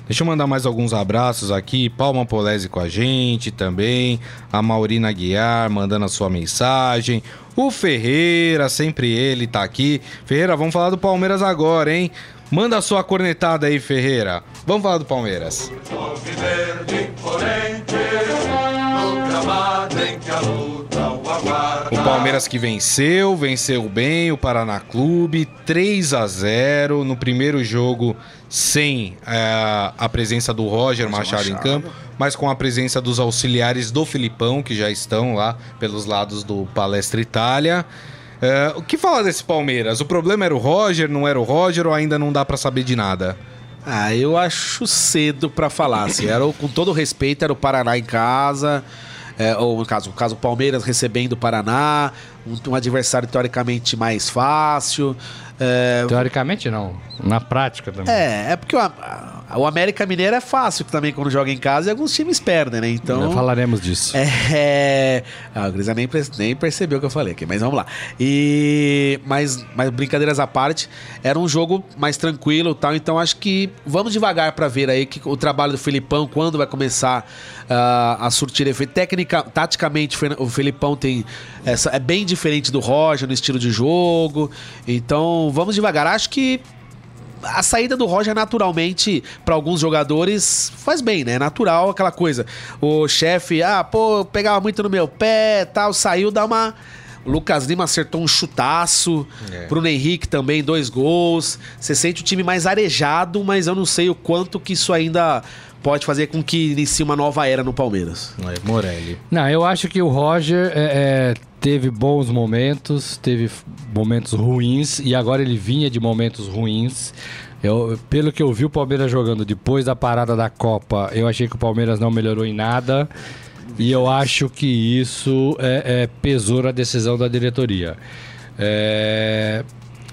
Deixa eu mandar mais alguns abraços aqui. Palma Polese com a gente também. A Maurina Guiar mandando a sua mensagem. O Ferreira, sempre ele tá aqui. Ferreira, vamos falar do Palmeiras agora, hein? Manda a sua cornetada aí, Ferreira. Vamos falar do Palmeiras. O Palmeiras que venceu, venceu bem o Paraná Clube, 3 a 0 no primeiro jogo sem eh, a presença do Roger Machado, em campo, mas com a presença dos auxiliares do Filipão, que já estão lá pelos lados do Palestra Itália. Eh, o que falar desse Palmeiras? O problema era o Roger, não era o Roger ou ainda não dá pra saber de nada? Ah, eu acho cedo pra falar. Assim, era, o- com todo respeito, era o Paraná em casa. É, ou no caso, no caso, o Palmeiras recebendo o Paraná, um, um adversário teoricamente mais fácil. é, Teoricamente, não. Na prática também. É, é porque a, O América Mineiro é fácil também quando joga em casa e alguns times perdem, né? Então. Falaremos disso. É. Ah, o Grisa nem, nem percebeu o que eu falei aqui, mas vamos lá. E. Mas, mas brincadeiras à parte, era um jogo mais tranquilo e tal, então acho que vamos devagar para ver aí que o trabalho do Felipão, quando vai começar uh, a surtir efeito. Técnica, taticamente, o Felipão tem. Essa, é bem diferente do Roger no estilo de jogo. Então vamos devagar. Acho que a saída do Roger naturalmente para alguns jogadores faz bem, né? É natural aquela coisa. O chefe, ah, pô, pegava muito no meu pé, tal, saiu, dá uma o Lucas Lima acertou um chutaço. É. Bruno Henrique também, dois gols. Você sente o time mais arejado, mas eu não sei o quanto que isso ainda pode fazer com que inicie uma nova era no Palmeiras. É, Morelli. Não, eu acho que o Roger é, é, teve bons momentos, teve momentos ruins e agora ele vinha de momentos ruins. Eu, pelo que eu vi o Palmeiras jogando depois da parada da Copa, eu achei que o Palmeiras não melhorou em nada. E eu acho que isso é, é pesou na decisão da diretoria. É,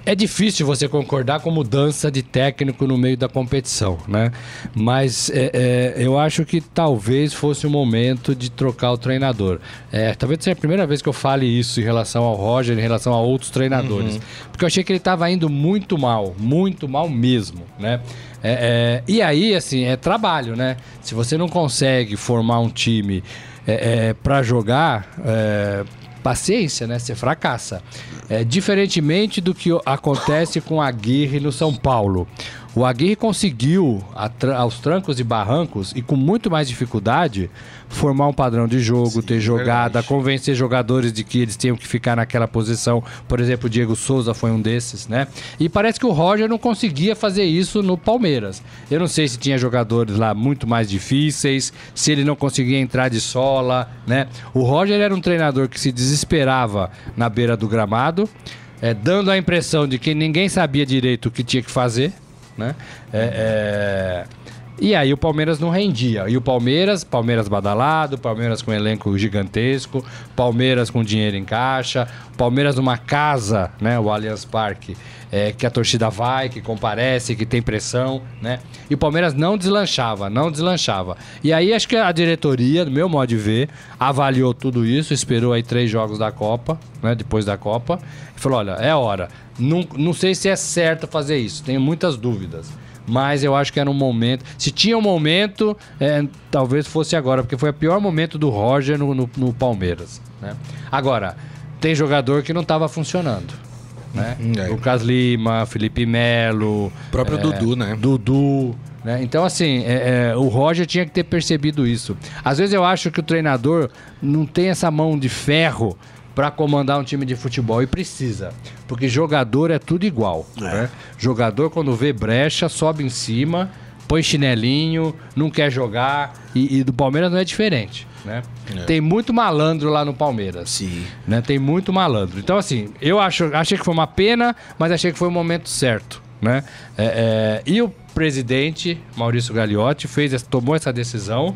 é difícil você concordar com mudança de técnico no meio da competição, né? Mas é, é, eu acho que talvez fosse o momento de trocar o treinador. É, talvez seja a primeira vez que eu fale isso em relação ao Roger, em relação a outros treinadores. Uhum. Porque eu achei que ele estava indo muito mal, muito mal mesmo, né? É, é, e aí, assim, é trabalho, né? Se você não consegue formar um time é, para jogar paciência, né? Você fracassa. É, diferentemente do que acontece com a Aguirre no São Paulo. O Aguirre conseguiu, aos trancos e barrancos, e com muito mais dificuldade, formar um padrão de jogo, Sim, ter jogada, verdade. convencer jogadores de que eles tinham que ficar naquela posição. Por exemplo, o Diego Souza foi um desses, né? E parece que o Roger não conseguia fazer isso no Palmeiras. Eu não sei se tinha jogadores lá muito mais difíceis, se ele não conseguia entrar de sola, né? O Roger era um treinador que se desesperava na beira do gramado, é, dando a impressão de que ninguém sabia direito o que tinha que fazer né? É, é... E aí o Palmeiras não rendia. E o Palmeiras, Palmeiras badalado, Palmeiras com elenco gigantesco, Palmeiras com dinheiro em caixa, Palmeiras numa casa, né, o Allianz Parque, é, que a torcida vai, que comparece, que tem pressão, né? E o Palmeiras não deslanchava, não deslanchava. E aí acho que a diretoria, do meu modo de ver, avaliou tudo isso, esperou aí três jogos da Copa, né, depois da Copa, e falou, olha, é hora. Não, não sei se é certo fazer isso, tenho muitas dúvidas. Mas eu acho que era um momento. Se tinha um momento, é, talvez fosse agora, porque foi o pior momento do Roger no, no, no Palmeiras. Né? Agora, tem jogador que não estava funcionando. Né? Hum, é. Lucas Lima, Felipe Melo. O próprio é, Dudu, né? Dudu. Né? Então, assim, é, é, o Roger tinha que ter percebido isso. Às vezes eu acho que o treinador não tem essa mão de ferro para comandar um time de futebol e precisa, porque jogador é tudo igual. É. Né? Jogador quando vê brecha sobe em cima, põe chinelinho, não quer jogar e, e do Palmeiras não é diferente. Né? É. Tem muito malandro lá no Palmeiras. Sim. Né? Tem muito malandro. Então, assim, eu acho, achei que foi uma pena, mas achei que foi o momento certo. Né? É, é, e o presidente, Maurício Gagliotti, fez, tomou essa decisão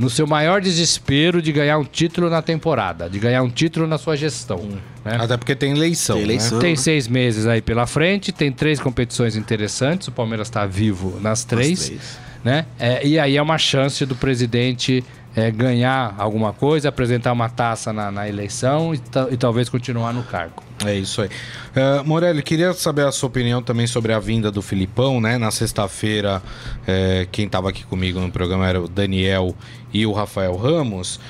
no seu maior desespero de ganhar um título na temporada, de ganhar um título na sua gestão. Hum. Né? Até porque tem eleição. Tem, eleição, né? tem seis meses aí pela frente, tem três competições interessantes, o Palmeiras está vivo nas três. três. Né? É, e aí é uma chance do presidente é, ganhar alguma coisa, apresentar uma taça na, na eleição e, e, talvez continuar no cargo. É isso aí. Uh, Morelli, queria saber a sua opinião também sobre a vinda do Filipão, né? Na sexta-feira, é, quem estava aqui comigo no programa era o Daniel e o Rafael Ramos.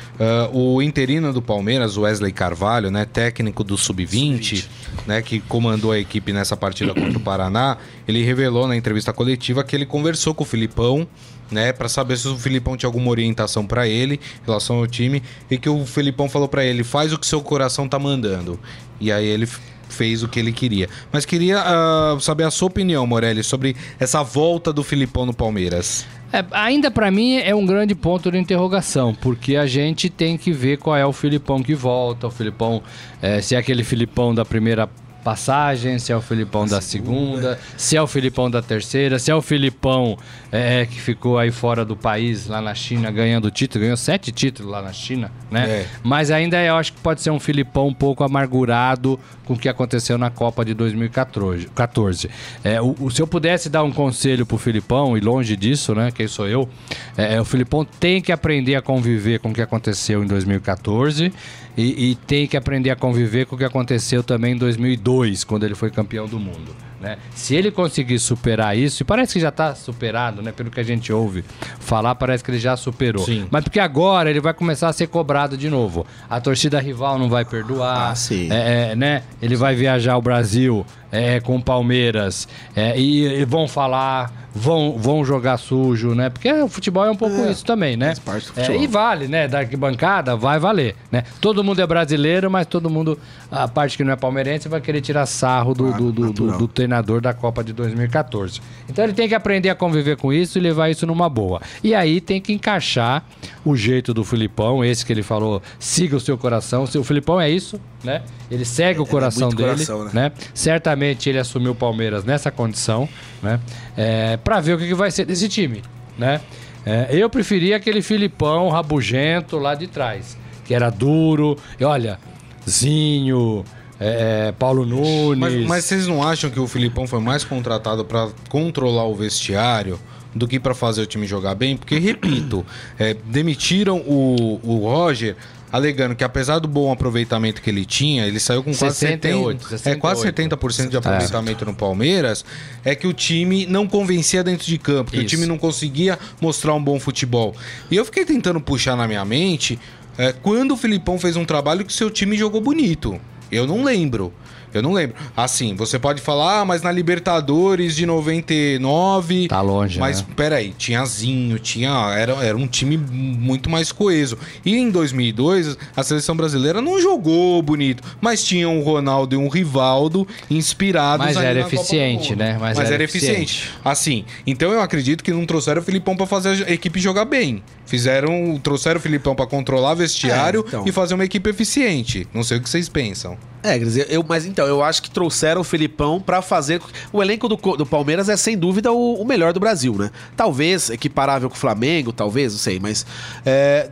Uh, o interino do Palmeiras, Wesley Carvalho, né? Técnico do Sub-20, né? Que comandou a equipe nessa partida contra o Paraná, ele revelou na entrevista coletiva que ele conversou com o Filipão né, para saber se o Filipão tinha alguma orientação para ele em relação ao time e que o Filipão falou para ele: "Faz o que seu coração tá mandando". E aí ele fez o que ele queria. Mas queria uh, saber a sua opinião, Morelli, sobre essa volta do Filipão no Palmeiras. É, ainda para mim é um grande ponto de interrogação, porque a gente tem que ver qual é o Filipão que volta, o Filipão, é, se é aquele Filipão da primeira passagem, se é o Filipão da segunda, se é o Filipão da terceira, se é o Filipão é, que ficou aí fora do país, lá na China, ganhando título, ganhou sete títulos lá na China, né? É. Mas ainda eu acho que pode ser um Filipão um pouco amargurado com o que aconteceu na Copa de 2014. 14. É, o, o- se eu pudesse dar um conselho pro Filipão, e longe disso, né? Quem sou eu? É, o Filipão tem que aprender a conviver com o que aconteceu em 2014 e, e tem que aprender a conviver com o que aconteceu também em 2002, quando ele foi campeão do mundo. Né? Se ele conseguir superar isso, e parece que já está superado, né? Pelo que a gente ouve falar, parece que ele já superou. Sim. Mas porque agora ele vai começar a ser cobrado de novo. A torcida rival não vai perdoar. Ah. É, é, né? Ele vai viajar ao Brasil é, com o Palmeiras é, e, e vão falar, vão, vão jogar sujo, né? Porque o futebol é um pouco isso também, né? É, e vale, né? Da arquibancada vai valer, né? Todo mundo é brasileiro, mas todo mundo, a parte que não é palmeirense, vai querer tirar sarro do, Claro, do, do, do, do treinador da Copa de 2014. Então ele tem que aprender a conviver com isso e levar isso numa boa. E aí tem que encaixar o jeito do Filipão, esse que ele falou, siga o seu coração. O Filipão é isso, né? Ele segue o coração muito dele, coração, né? né? Certamente ele assumiu o Palmeiras nessa condição, né? É, para ver o que, vai ser desse time, né? É, eu preferia aquele Filipão rabugento lá de trás, que era duro. E olha, Zinho, é, Paulo Nunes. Mas, mas vocês não acham que o Filipão foi mais contratado pra controlar o vestiário do que pra fazer o time jogar bem? Porque, repito, é, demitiram o, o Roger alegando que apesar do bom aproveitamento que ele tinha, ele saiu com quase 68, 70, é, quase 70% de aproveitamento no Palmeiras, é que o time não convencia dentro de campo, que o Isso. time não conseguia mostrar um bom futebol. E eu fiquei tentando puxar na minha mente é, quando o Filipão fez um trabalho que seu time jogou bonito. Eu não lembro. Eu não lembro. Assim, você pode falar, ah, mas na Libertadores de 99. Tá longe, Mas né? peraí, tinha Zinho, tinha. Era, era um time muito mais coeso. E em 2002, a seleção brasileira não jogou bonito, mas tinha um Ronaldo e um Rivaldo inspirados Mas ali era na Copa do eficiente, Mundo. né? Mas Mas, era era eficiente. Assim, então eu acredito que não trouxeram o Filipão pra fazer a equipe jogar bem. Fizeram, trouxeram o Filipão pra controlar vestiário É, então. e fazer uma equipe eficiente. Não sei o que vocês pensam. É, eu, mas então, eu acho que trouxeram o Filipão pra fazer. O elenco do, do Palmeiras é sem dúvida o, o melhor do Brasil, né? Talvez equiparável com o Flamengo, talvez, não sei, mas. é,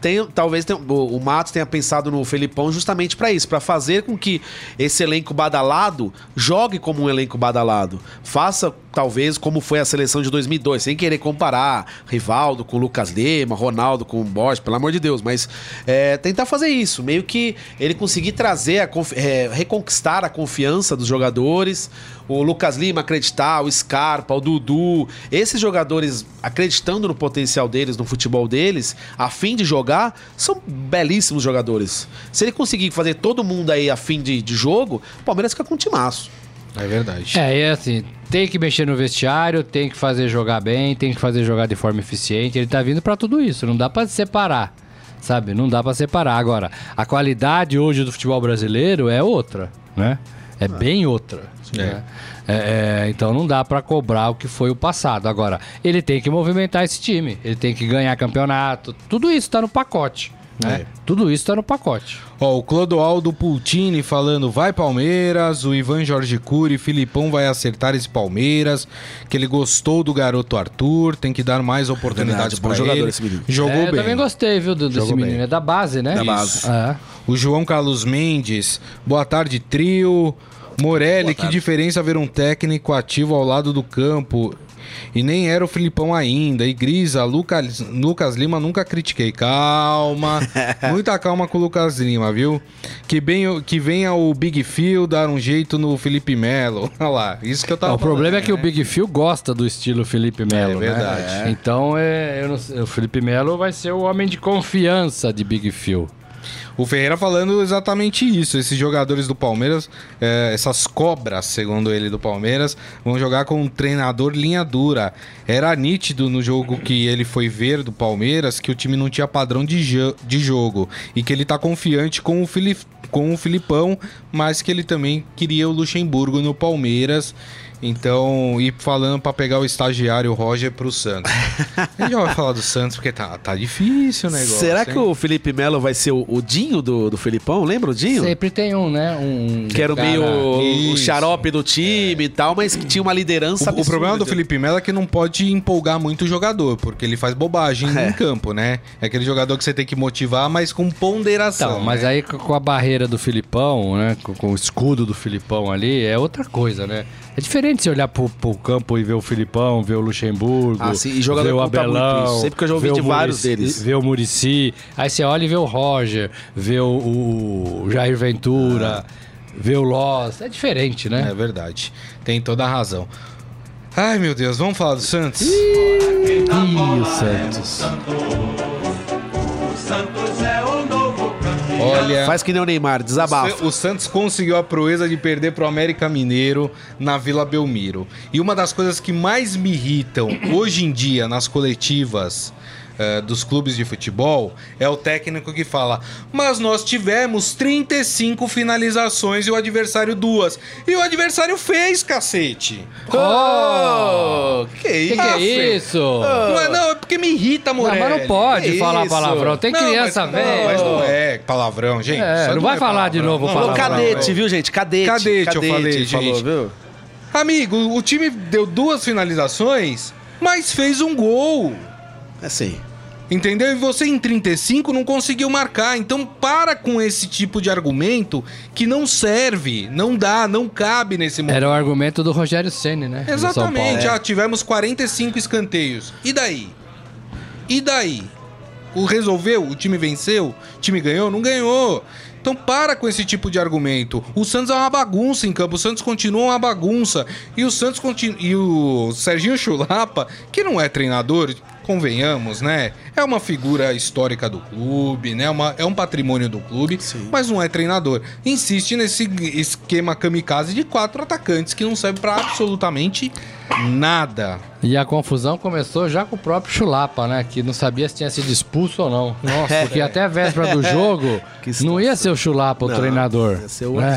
tem- talvez tenha- o, o Matos tenha pensado no Felipão justamente pra isso, pra fazer com que esse elenco badalado jogue como um elenco badalado. Faça, talvez, como foi a seleção de 2002, sem querer comparar Rivaldo com Lucas Lima, Ronaldo com Borges, pelo amor de Deus, mas é, tentar fazer isso, meio que ele conseguir trazer, a é, reconquistar a confiança dos jogadores, o Lucas Lima acreditar, o Scarpa, o Dudu, esses jogadores acreditando no potencial deles, no futebol deles, a fim de jogar, são belíssimos jogadores. Se ele conseguir fazer todo mundo aí a fim de, de jogo, o Palmeiras fica com um timaço. É verdade. É, e assim, tem que mexer no vestiário, tem que fazer jogar bem, tem que fazer jogar de forma eficiente. Ele tá vindo pra tudo isso, não dá pra separar. Sabe? Não dá pra separar. Agora, a qualidade hoje do futebol brasileiro é outra, né? É bem outra. né? É, é, então não dá pra cobrar o que foi o passado. Agora, ele tem que movimentar esse time, ele tem que ganhar campeonato. Tudo isso tá no pacote. Né? É. Tudo isso tá no pacote. Ó, o Clodoaldo Pultini falando, vai Palmeiras, o Ivan Jorge Cury, Filipão vai acertar esse Palmeiras, que ele gostou do garoto Arthur, tem que dar mais oportunidades para jogador ele. esse menino. Jogou É, eu bem. também gostei, viu, do- desse menino. bem. É da base, né? Da Isso. base. É. O João Carlos Mendes, boa tarde, trio. Morelli, que diferença ver um técnico ativo ao lado do campo. E nem era o Filipão ainda. E Grisa, Lucas, Lucas Lima, nunca critiquei. Calma. Muita calma com o Lucas Lima, viu? Que, bem, o- que venha o Big Phil dar um jeito no Felipe Melo. Olha lá, isso que eu tava o problema falando, é que o né? Big Phil gosta do estilo Felipe Melo, É né? verdade. Então, é, eu não o Felipe Melo vai ser o homem de confiança de Big Phil. O Ferreira falando exatamente isso. Esses jogadores do Palmeiras, é, essas cobras, segundo ele, do Palmeiras, vão jogar com um treinador linha dura. Era nítido no jogo que ele foi ver do Palmeiras que o time não tinha padrão de, jo- de jogo e que ele tá confiante com o, com o Filipão, mas que ele também queria o Luxemburgo no Palmeiras. Então, e falando pra pegar o estagiário Roger pro Santos. A gente já vai falar do Santos porque tá, tá difícil o negócio. Será que hein? o Felipe Melo vai ser o, o Dinho do, do Felipão? Lembra o Dinho? Sempre tem um, né? Um Que era o meio o xarope do time e tal, mas que tinha uma liderança O, o problema do Felipe Melo é que não pode empolgar muito o jogador, porque ele faz bobagem É. em campo, né? É aquele jogador que você tem que motivar, mas com ponderação. Então, mas né? aí com com a barreira do Filipão, né? Com, com o escudo do Filipão ali, é outra coisa, né? É diferente você olhar pro, pro campo e ver o Filipão, ver o Luxemburgo, Ah, sim, e jogador ver o muito Abelão, isso. Sempre que eu já ouvi de o vários Muricy- deles. Ver o Murici, aí você olha e vê o Roger, vê o, o Jair Ventura, vê o Loss, é diferente, né? É verdade. Tem toda a razão. Ai, meu Deus, vamos falar do Santos? Ih, o Santos. Olha. Faz que nem o Neymar, desabafa. O Santos conseguiu a proeza de perder pro América Mineiro na Vila Belmiro. E uma das coisas que mais me irritam hoje em dia nas coletivas eh, dos clubes de futebol é o técnico que fala: Mas nós tivemos 35 finalizações e o adversário duas. E o adversário fez, cacete! Oh, que Que isso? que é isso? Não é, não, é porque me irrita, Não, Morelli. mas não pode que falar isso? palavrão. Tem Não, criança não, velha. mas não é palavrão, gente. É, Isso não vai é falar de palavrão. novo Não, Falou palavrão, cadete, velho. viu, gente? Cadete. Cadete, eu falei, falou, gente. viu? Amigo, o time deu duas finalizações, mas fez um gol. É assim. Entendeu? E você em 35 não conseguiu marcar. Então para com esse tipo de argumento que não serve, não dá, não cabe nesse momento. Era o argumento do Rogério Ceni, né? Exatamente. Já tivemos 45 escanteios. E daí? E daí? O resolveu? O time venceu? O time ganhou? Não ganhou. Então para com esse tipo de argumento. O Santos é uma bagunça em campo. O Santos continua uma bagunça. E o Santos continua. E o Serginho Chulapa, que não é treinador, convenhamos, né? É uma figura histórica do clube, né? Uma, é um patrimônio do clube, mas não é treinador. Insiste nesse esquema kamikaze de quatro atacantes que não serve pra absolutamente nada. E a confusão começou já com o próprio Chulapa, né? Que não sabia se tinha sido expulso ou não. Nossa, porque até a véspera do jogo Que não ia ser o Chulapa o Não, treinador. ia ser o né?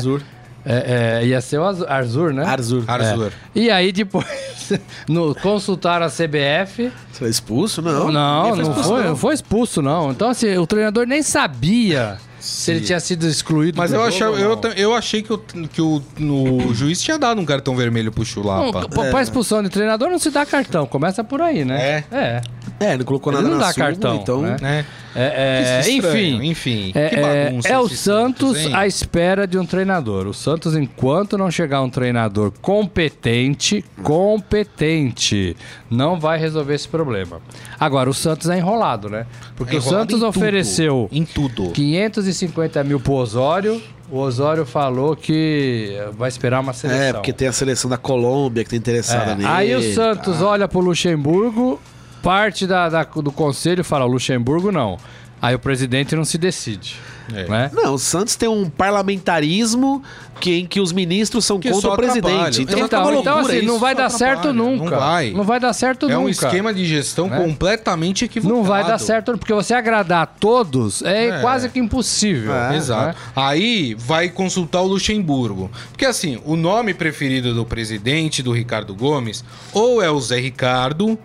É, é, ia ser o Arzur, né? Arzur. Arzur. E aí depois no, consultaram a CBF. Você foi expulso? Não. Não, Ninguém não expulso, foi, não foi expulso, não. Então, assim, o treinador nem sabia se ele tinha sido excluído. Mas eu, achava, eu, não. eu achei que, o, que o, no, juiz tinha dado um cartão vermelho pro Não, Chulapa. pra- Pra expulsão de treinador não se dá cartão. Começa por aí, né? É? É. É, não colocou Ele nada não na dá cartão, então... né? É, é, Que estranho, enfim, enfim. É, que é- bagunça é o Santos hein? à espera de um treinador. O Santos, enquanto não chegar um treinador competente, competente, não vai resolver esse problema. Agora, o Santos é enrolado, né? Porque o Enrolado Santos em tudo, ofereceu Em tudo. 550 mil pro Osório. O Osório falou que vai esperar uma seleção. É, porque tem a seleção da Colômbia que tá interessada É. nele. Aí o Santos tá. olha pro Luxemburgo, parte da, da- do conselho fala: o Luxemburgo não. Aí o presidente não se decide. É. Né? Não, o Santos tem um parlamentarismo que, em que os ministros são Que contra o presidente. Então, Então, é então, loucura assim, não vai dar certo nunca. Não vai. Não vai dar certo É nunca. um esquema de gestão Né? completamente equivocado. Não vai dar certo, porque você agradar a todos é, É. quase que impossível. É. né? Exato. Aí vai consultar o Luxemburgo. Porque assim, o nome preferido do presidente, do Ricardo Gomes, ou é o Zé Ricardo,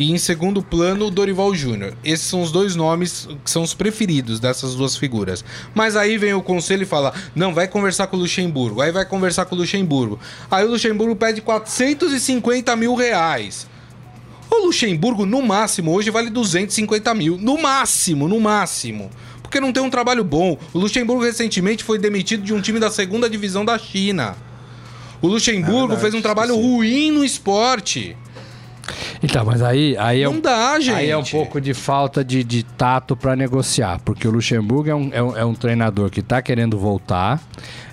e em segundo plano o Dorival Júnior. Esses são os dois nomes que são os preferidos dessas duas figuras. Mas aí vem o conselho e fala: não, vai conversar com o Luxemburgo. Aí vai conversar com o Luxemburgo. Aí o Luxemburgo pede 450 mil reais. O Luxemburgo, no máximo, hoje vale 250 mil. No máximo, no máximo. Porque não tem um trabalho bom. O Luxemburgo recentemente foi demitido de um time da segunda divisão da China. O Luxemburgo É verdade, fez um trabalho esqueci. ruim no esporte. Então, mas aí, aí é Não um, dá, gente. Aí é um pouco de falta de, de tato para negociar, porque o Luxemburgo é um, é um, é um treinador que tá querendo voltar,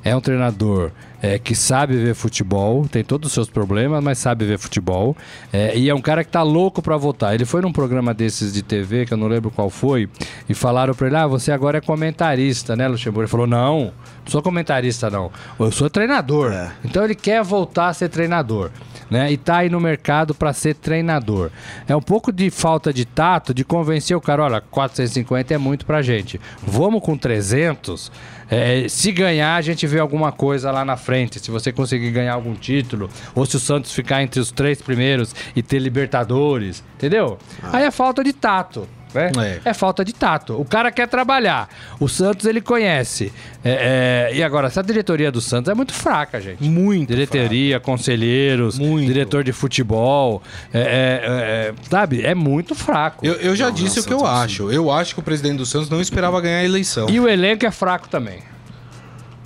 é um treinador é, que sabe ver futebol, tem todos os seus problemas, mas sabe ver futebol, é, e é um cara que tá louco para voltar. Ele foi num programa desses de TV, que eu não lembro qual foi, e falaram para ele: ah, você agora é comentarista, né, Luxemburgo? Ele falou: não, não sou comentarista, não, eu sou treinador. É. Então ele quer voltar a ser treinador. Né? E tá aí no mercado para ser treinador. É um pouco de falta de tato de convencer o cara, olha, 450 é muito pra gente. Vamos com 300. É, se ganhar, a gente vê alguma coisa lá na frente. Se você conseguir ganhar algum título, ou se o Santos ficar entre os três primeiros e ter Libertadores, entendeu? Aí é falta de tato. Né? É. É. falta de tato. O cara quer trabalhar. O Santos ele conhece. É, é, e agora, essa diretoria do Santos é muito fraca, gente. Muito Diretoria, conselheiros, Muito. diretor de futebol. é, é, é, sabe? É muito fraco. Eu, eu já Não, disse não, o que eu Santos, acho. Eu acho que o presidente do Santos não esperava ganhar a eleição. E o elenco é fraco também.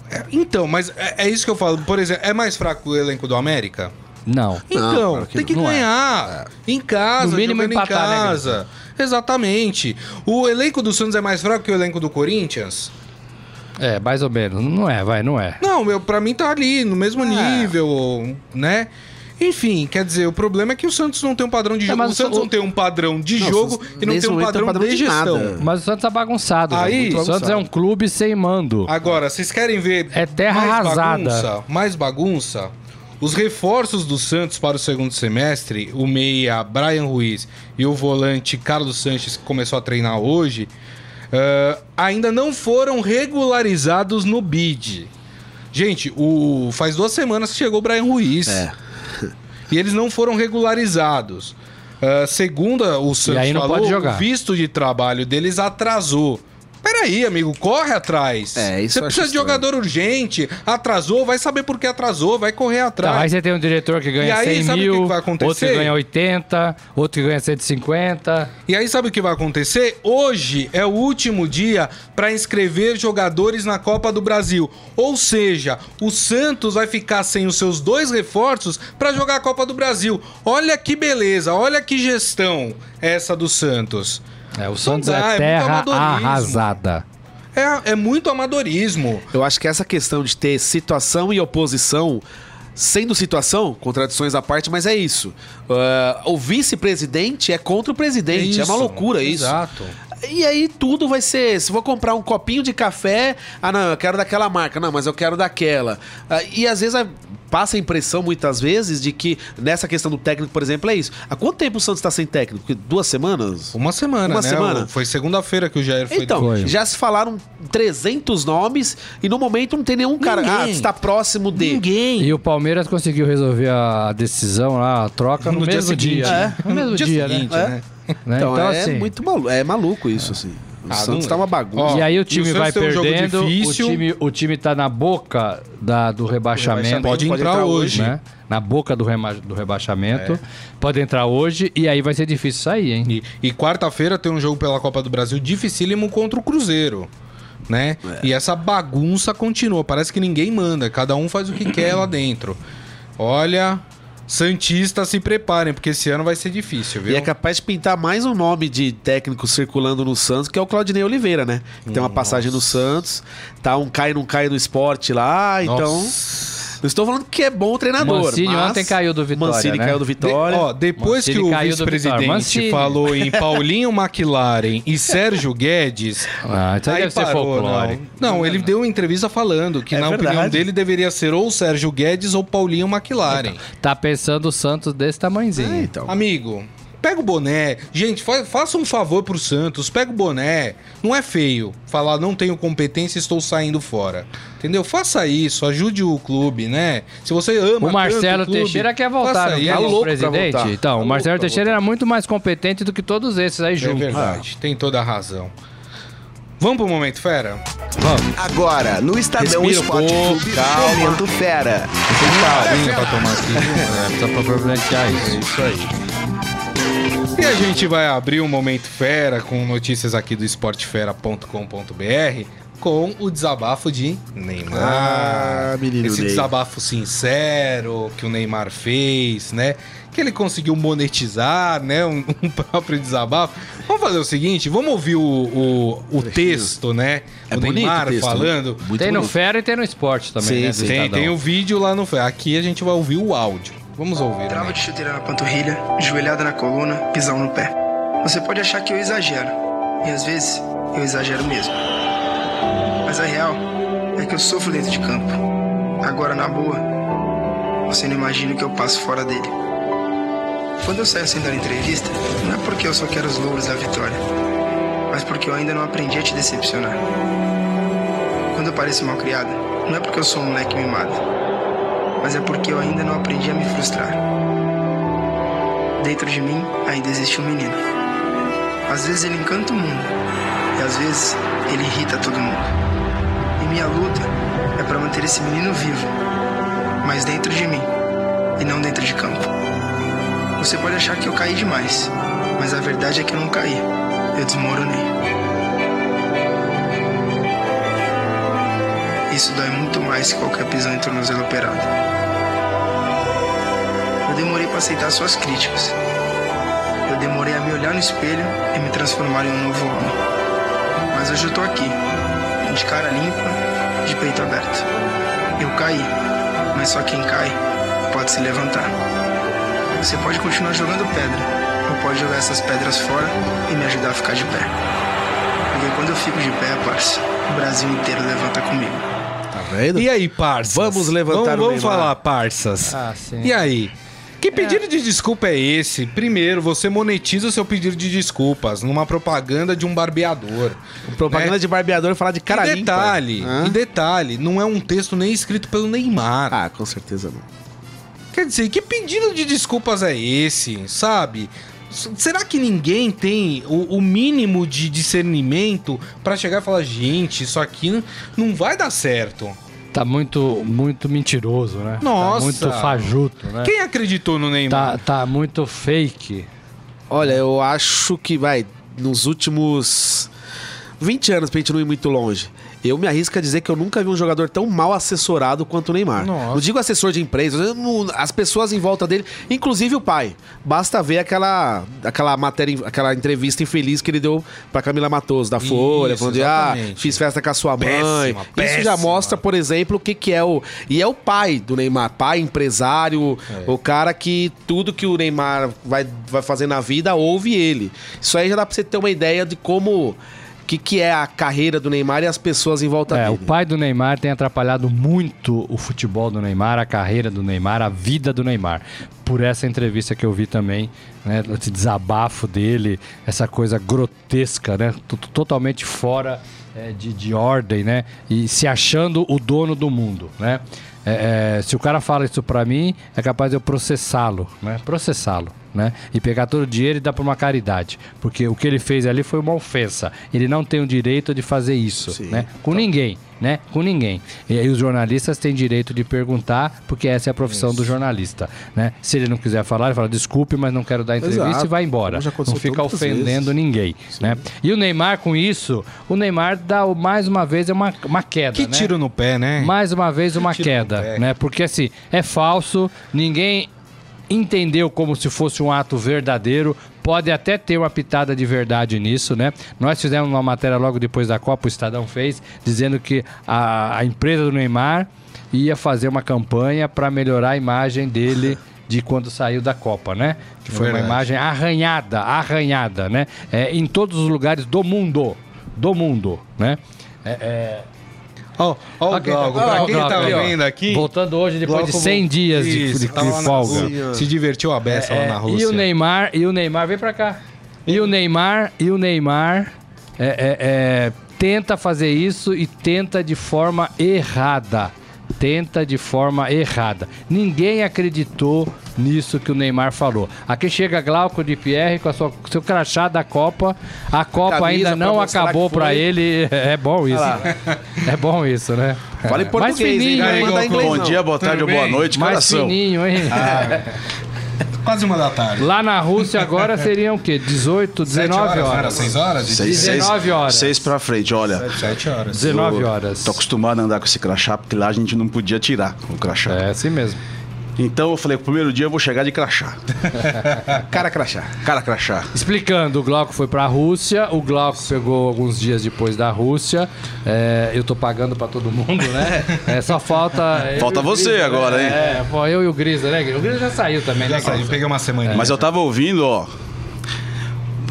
É, Então, mas é, é isso que eu falo. Por exemplo, é mais fraco o elenco do América? Não. Então, claro que tem que não é. ganhar. Em casa, No mínimo empatar, em né, casa. Exatamente. O elenco do Santos é mais fraco que o elenco do Corinthians? É, mais ou menos. Não é, vai, não é. Não, meu, pra mim tá ali, no mesmo nível, né? Enfim, quer dizer, o problema é que o Santos não tem um padrão de É, jogo. o Santos o- não tem um padrão de Não, jogo e não tem um padrão, tem um padrão de de gestão. nada. Mas o Santos tá bagunçado. Aí- velho. o Santos é um clube sem mando. Agora, vocês querem ver É terra mais arrasada. bagunça? Mais bagunça? Os reforços do Santos para o segundo semestre, o meia Brian Ruiz e o volante Carlos Sanches, que começou a treinar hoje, ah, ainda não foram regularizados no BID. Gente, o... faz duas semanas que chegou o Brian Ruiz. É. E eles não foram regularizados. Ah, segundo o Santos falou, o visto de trabalho deles atrasou. Peraí, amigo, corre atrás. É, isso Você eu acho precisa de estranho. jogador urgente. Atrasou, vai saber por que atrasou, vai correr Tá, atrás. aí você tem um diretor que E ganha aí, 100 sabe o que mil, que vai acontecer? outro que ganha 80, outro que ganha 150. E aí, sabe o que vai acontecer? Hoje é o último dia para inscrever jogadores na Copa do Brasil. Ou seja, o Santos vai ficar sem os seus dois reforços para jogar a Copa do Brasil. Olha que beleza, olha que gestão essa do Santos. É, o Santos dá, é é muito terra amadorismo. arrasada. É, é muito amadorismo. Eu acho que essa questão de ter situação e oposição, sendo situação, contradições à parte, mas é isso. Ah, o vice-presidente é contra o presidente. É, uma loucura isso. Exato. E aí tudo vai ser. Se vou comprar um copinho de café, ah, não, eu quero daquela marca, não, mas eu quero daquela. Ah, e às vezes passa a impressão, muitas vezes, de que nessa questão do técnico, por exemplo, é isso. Há quanto tempo o Santos está sem técnico? Que Duas semanas? Uma semana, Uma né? semana? Foi segunda-feira que o Jair foi Então, Foi. já se falaram 300 nomes e no momento não tem nenhum cara Ninguém. ah, que está próximo de. Ninguém. E o Palmeiras conseguiu resolver a decisão lá, a troca no, No dia mesmo seguinte. dia. É, No mesmo dia dia, seguinte, né? né? Né? Então, é assim, muito maluco, é maluco isso, assim. O Ah, Santos não- tá uma bagunça. Ó, E aí o o time Santos vai um perdendo, o difícil. time, o time tá na boca da, do rebaixamento. Pode Pode entrar entrar hoje. né? Na boca do, rema- do rebaixamento. Pode entrar hoje e aí vai ser difícil sair, hein? E, e quarta-feira tem um jogo pela Copa do Brasil dificílimo contra o Cruzeiro. Né? E essa bagunça continua. Parece que ninguém manda, cada um faz o que quer lá dentro. Olha, Santistas se preparem, porque esse ano vai ser difícil, viu? E é capaz de pintar mais um nome de técnico circulando no Santos, que é o Claudinei Oliveira, né? Que tem uma passagem no Santos, tá um cai não cai no esporte lá, então. Estou falando que é bom treinador. Mancini mas... ontem caiu do Vitória, Mancini né? caiu do De- Vitória. ó, depois Mancini que o vice-presidente falou em Paulinho McLaren e Sérgio Guedes, Ah, isso aí deve ser folclore. Não, não, ele deu uma entrevista falando que, É na opinião verdade. dele, deveria ser ou Sérgio Guedes ou Paulinho McLaren. Tá pensando o Santos desse tamanhozinho. É, então. Amigo, pega o boné. Gente, fa- faça um favor pro Santos, pega o boné. Não é feio falar não tenho competência, estou saindo fora. Entendeu? Faça isso, ajude o clube, né? Se você ama O Marcelo tanto o clube, Teixeira quer voltar, isso. quer Tá louco pra presidente? voltar. Então, Tá o Marcelo Teixeira era muito mais competente do que todos esses aí É juntos. verdade, tem toda a razão. Vamos pro Momento Fera? Agora, no Estadão Respira Esporte Clube, calma. Momento Fera. Tem uma aguinha pra tomar aqui, viu? É, precisa pra providenciar isso. Isso aí. E a gente vai abrir um Momento Fera com notícias aqui do esportefera.com.br com o desabafo de Neymar. Ah, menino Esse Ney. desabafo sincero que o Neymar fez, né? Que ele conseguiu monetizar, né? Um, um próprio desabafo. Vamos fazer o seguinte, vamos ouvir o, o, o texto, né? É o Neymar o texto, falando. Muito tem no bonito. Fera e tem no Esporte também, Sim, né? sim. Tem, tem o vídeo lá no... Aqui a gente vai ouvir o áudio. Vamos ouvir, Trava né? de chuteira na panturrilha, joelhada na coluna, pisão no pé. Você pode achar que eu exagero, e às vezes eu exagero mesmo. Mas a real é que eu sofro dentro de campo. Agora, na boa, você não imagina o que eu passo fora dele. Quando eu saio assim da entrevista, não é porque eu só quero os louros da vitória, mas porque eu ainda não aprendi a te decepcionar. Quando eu pareço mal criada, não é porque eu sou um moleque mimado, mas é porque eu ainda não aprendi a me frustrar. Dentro de mim ainda existe um menino. Às vezes ele encanta o mundo, e às vezes ele irrita todo mundo. E minha luta é para manter esse menino vivo, mas dentro de mim e não dentro de campo. Você pode achar que eu caí demais, mas a verdade é que eu não caí. Eu desmoronei. Isso dói muito mais que qualquer pisão em tornozelo operado. Eu demorei para aceitar suas críticas. Eu demorei a me olhar no espelho e me transformar em um novo homem. Mas hoje eu tô aqui, de cara limpa, de peito aberto. Eu caí, mas só quem cai pode se levantar. Você pode continuar jogando pedra, ou pode jogar essas pedras fora e me ajudar a ficar de pé. Porque quando eu fico de pé, parça, o Brasil inteiro levanta comigo. Tá vendo? E aí, parças? Vamos levantar vamos, o Vamos falar, parças. Ah, sim. E aí? Que pedido de desculpa é esse? Primeiro, você monetiza o seu pedido de desculpas numa propaganda de um barbeador. Propaganda né? de barbeador falar de cara e limpa. detalhe, e detalhe, não é um texto nem escrito pelo Neymar. Ah, com certeza não. Quer dizer, que pedido de desculpas é esse, sabe? Será que ninguém tem o, o mínimo de discernimento pra chegar e falar, gente, isso aqui não vai dar certo? Tá muito, muito mentiroso, né? Nossa. Tá muito fajuto, né? Quem acreditou no Neymar? Tá, tá muito fake. Olha, eu acho que vai nos últimos 20 anos pra gente não ir muito longe. Eu me arrisco a dizer que eu nunca vi um jogador tão mal assessorado quanto o Neymar. Nossa. Não digo assessor de empresa, não- as pessoas em volta dele, inclusive o pai. Basta ver aquela, aquela matéria, aquela entrevista infeliz que ele deu pra Camila Matoso da Folha, Isso, falando de ah, exatamente. fiz festa com a sua mãe. Péssima, Isso já mostra, por exemplo, o que, que é o. E é o pai do Neymar, pai, empresário, É. o cara que tudo que o Neymar vai, vai fazer na vida ouve ele. Isso aí já dá pra você ter uma ideia de como. O que, que é a carreira do Neymar e as pessoas em volta É, dele. o pai do Neymar tem atrapalhado muito o futebol do Neymar, a carreira do Neymar, a vida do Neymar. Por essa entrevista que eu vi também, né? Esse desabafo dele, essa coisa grotesca, né? Totalmente fora é, de, de ordem, né? E se achando o dono do mundo, né? É, é, se o cara fala isso pra mim, é capaz de eu processá-lo, né? Processá-lo, né? E pegar todo o dinheiro e dar pra uma caridade. Porque o que ele fez ali foi uma ofensa. Ele não tem o direito de fazer isso, Sim. né? Com ninguém, né? Com ninguém. E aí os jornalistas têm direito de perguntar, porque essa é a profissão do jornalista, né? Se ele não quiser falar, ele fala, desculpe, mas não quero dar entrevista Exato. e vai embora. Não fica ofendendo vezes. ninguém, né? E o Neymar com isso, o Neymar dá mais uma vez é uma, uma queda, Que né? tiro no pé, né? Mais uma vez uma queda, né? Porque assim, é falso, ninguém entendeu como se fosse um ato verdadeiro. Pode até ter uma pitada de verdade nisso, né? Nós fizemos uma matéria logo depois da Copa, o Estadão fez, dizendo que a, a empresa do Neymar ia fazer uma campanha para melhorar a imagem dele de quando saiu da Copa, né? Que foi uma imagem arranhada, arranhada, né? É, em todos os lugares do mundo, do mundo, né? É, é, Ó, ó o Ok, Glauco, ó, pra ó, quem Glauco tá ó. vendo aqui... Voltando hoje depois de Glauco 100 dias de, Isso, de- de lá na folga. Rússia. Se divertiu a beça lá É, na Rússia. E o Neymar, e o Neymar, vem pra cá. E o Neymar, e o Neymar é, é, é, tenta fazer isso e tenta de forma errada. Tenta de forma errada. Ninguém acreditou nisso que o Neymar falou. Aqui chega Glauco de Pierre com a sua, seu crachá da Copa. A Copa Camisa ainda não acabou pra ele. É bom isso. É bom isso, né? Fala em português, hein? fininho, Não hein? manda em inglês, Bom não. dia, boa tarde ou boa noite, Mais coração. fininho, hein? Quase uma da tarde. Lá na Rússia agora seriam o quê? 18, 19 Era horas. 6 horas? de Seis, 19 seis, horas. Seis pra frente, olha. 7 horas. 19 eu horas. Tô acostumado a andar com esse crachá, porque lá a gente não podia tirar o crachá. É assim mesmo. Então eu falei, o primeiro dia eu vou chegar de crachá. Cara crachá. Cara, crachá. Explicando, o Glauco foi pra Rússia, o Glauco pegou alguns dias depois da Rússia. É, eu tô pagando pra todo mundo, né? É, só falta. Falta você Grisa, agora, né? hein? É, pô, eu e o Grisa, né? O Grisa já saiu também, né? Já saiu, peguei uma semana. Mas eu tava ouvindo, ó.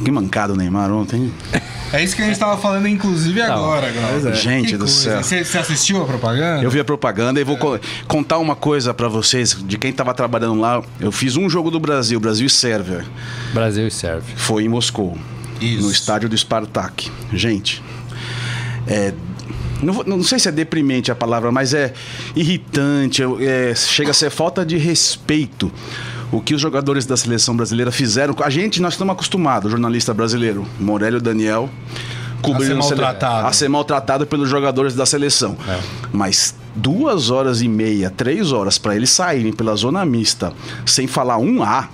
Que mancado o Neymar ontem. É isso que a gente tava falando, inclusive, agora, Glauco. Gente Que do coisa. céu. Você assistiu a propaganda? Eu vi a propaganda e vou co- contar uma coisa pra vocês, de quem tava trabalhando lá. Eu fiz um jogo do Brasil, Brasil e Sérvia. Brasil e Sérvia. Foi em Moscou. Isso. No estádio do Spartak. Gente, é. Não, não sei se é deprimente a palavra, mas é irritante, é- chega a ser falta de respeito. O que os jogadores da seleção brasileira fizeram. A gente, nós estamos acostumados, o jornalista brasileiro, Morélio Daniel, cobrindo A ser maltratado. a ser maltratado pelos jogadores da seleção. Mas duas horas e meia, três horas para eles saírem pela zona mista sem falar um A.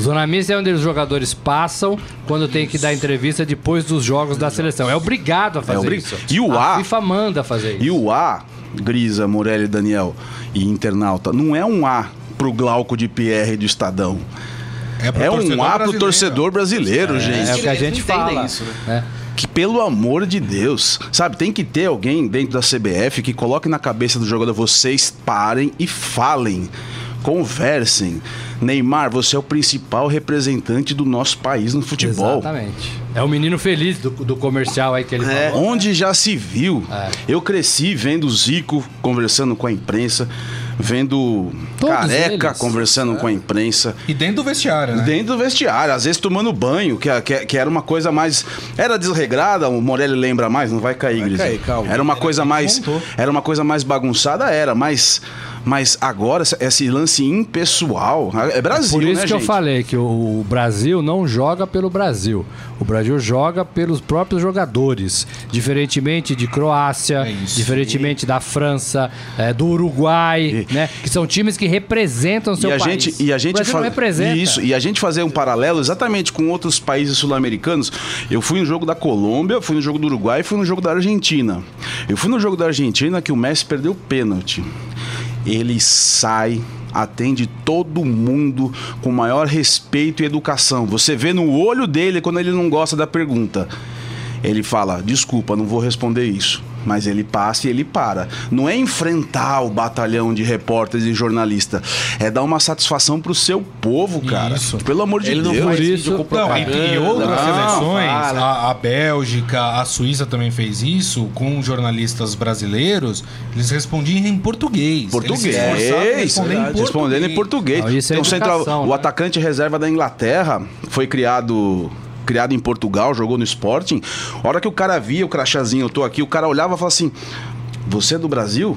Zona mista é onde os jogadores passam quando tem que dar entrevista depois dos jogos da seleção. É obrigado a fazer obri- isso. E o a A- FIFA manda fazer isso. E o A, Grisa, Morelli, Daniel e internauta, não é um A pro Glauco de Pierre do Estadão. pro É torcedor um A pro torcedor brasileiro, É gente. o que a gente fala. isso, né? Que pelo amor de Deus, sabe, tem que ter alguém dentro da CBF que coloque na cabeça do jogador, vocês parem e falem. Conversem. Neymar, você é o principal representante do nosso país no futebol. Exatamente. É o menino feliz do, do comercial aí que ele É, falou. onde já se viu. É. Eu cresci vendo o Zico conversando com a imprensa, vendo Todos Careca eles. conversando com a imprensa. E dentro do vestiário, né? Dentro do vestiário, às vezes tomando banho, que, que, que era uma coisa mais. Era desregrada, o Morelli lembra mais, não vai cair, Gris. cair, calma. Era uma coisa mais. Era uma coisa mais bagunçada, era, mas. Mas agora, esse- lance impessoal. É Brasil, Por isso né, que eu gente? falei que o o Brasil não joga pelo Brasil. O Brasil joga pelos próprios jogadores. Diferentemente de Croácia, É diferentemente da França, é, do Uruguai, né? Que são times que representam o seu e a país. gente e a o gente Brasil não fa- representa. isso e a gente fazer um paralelo exatamente com outros países sul-americanos eu fui no jogo da Colômbia fui no jogo do Uruguai e fui no jogo da Argentina eu fui no jogo da Argentina que o Messi perdeu o pênalti ele sai atende todo mundo com maior respeito e educação você vê no olho dele quando ele não gosta da pergunta ele fala: desculpa, não vou responder isso. Mas ele passa e ele para. Não é enfrentar o batalhão de repórteres e jornalistas. É dar uma satisfação pro seu povo, cara. Isso. Pelo amor de Ele não Deus. faz isso- com Não, e, e outras Não, seleções, a, a Bélgica, a Suíça também fez isso, com jornalistas brasileiros, eles respondiam em português. Português. Eles se esforçavam em em Respondendo em português. português. Não, isso é Tem um central- educação, o né? atacante reserva da Inglaterra foi criado criado em Portugal, jogou no Sporting. A hora que o cara via o crachazinho, eu tô aqui, o cara olhava e falava assim: "Você é do Brasil?"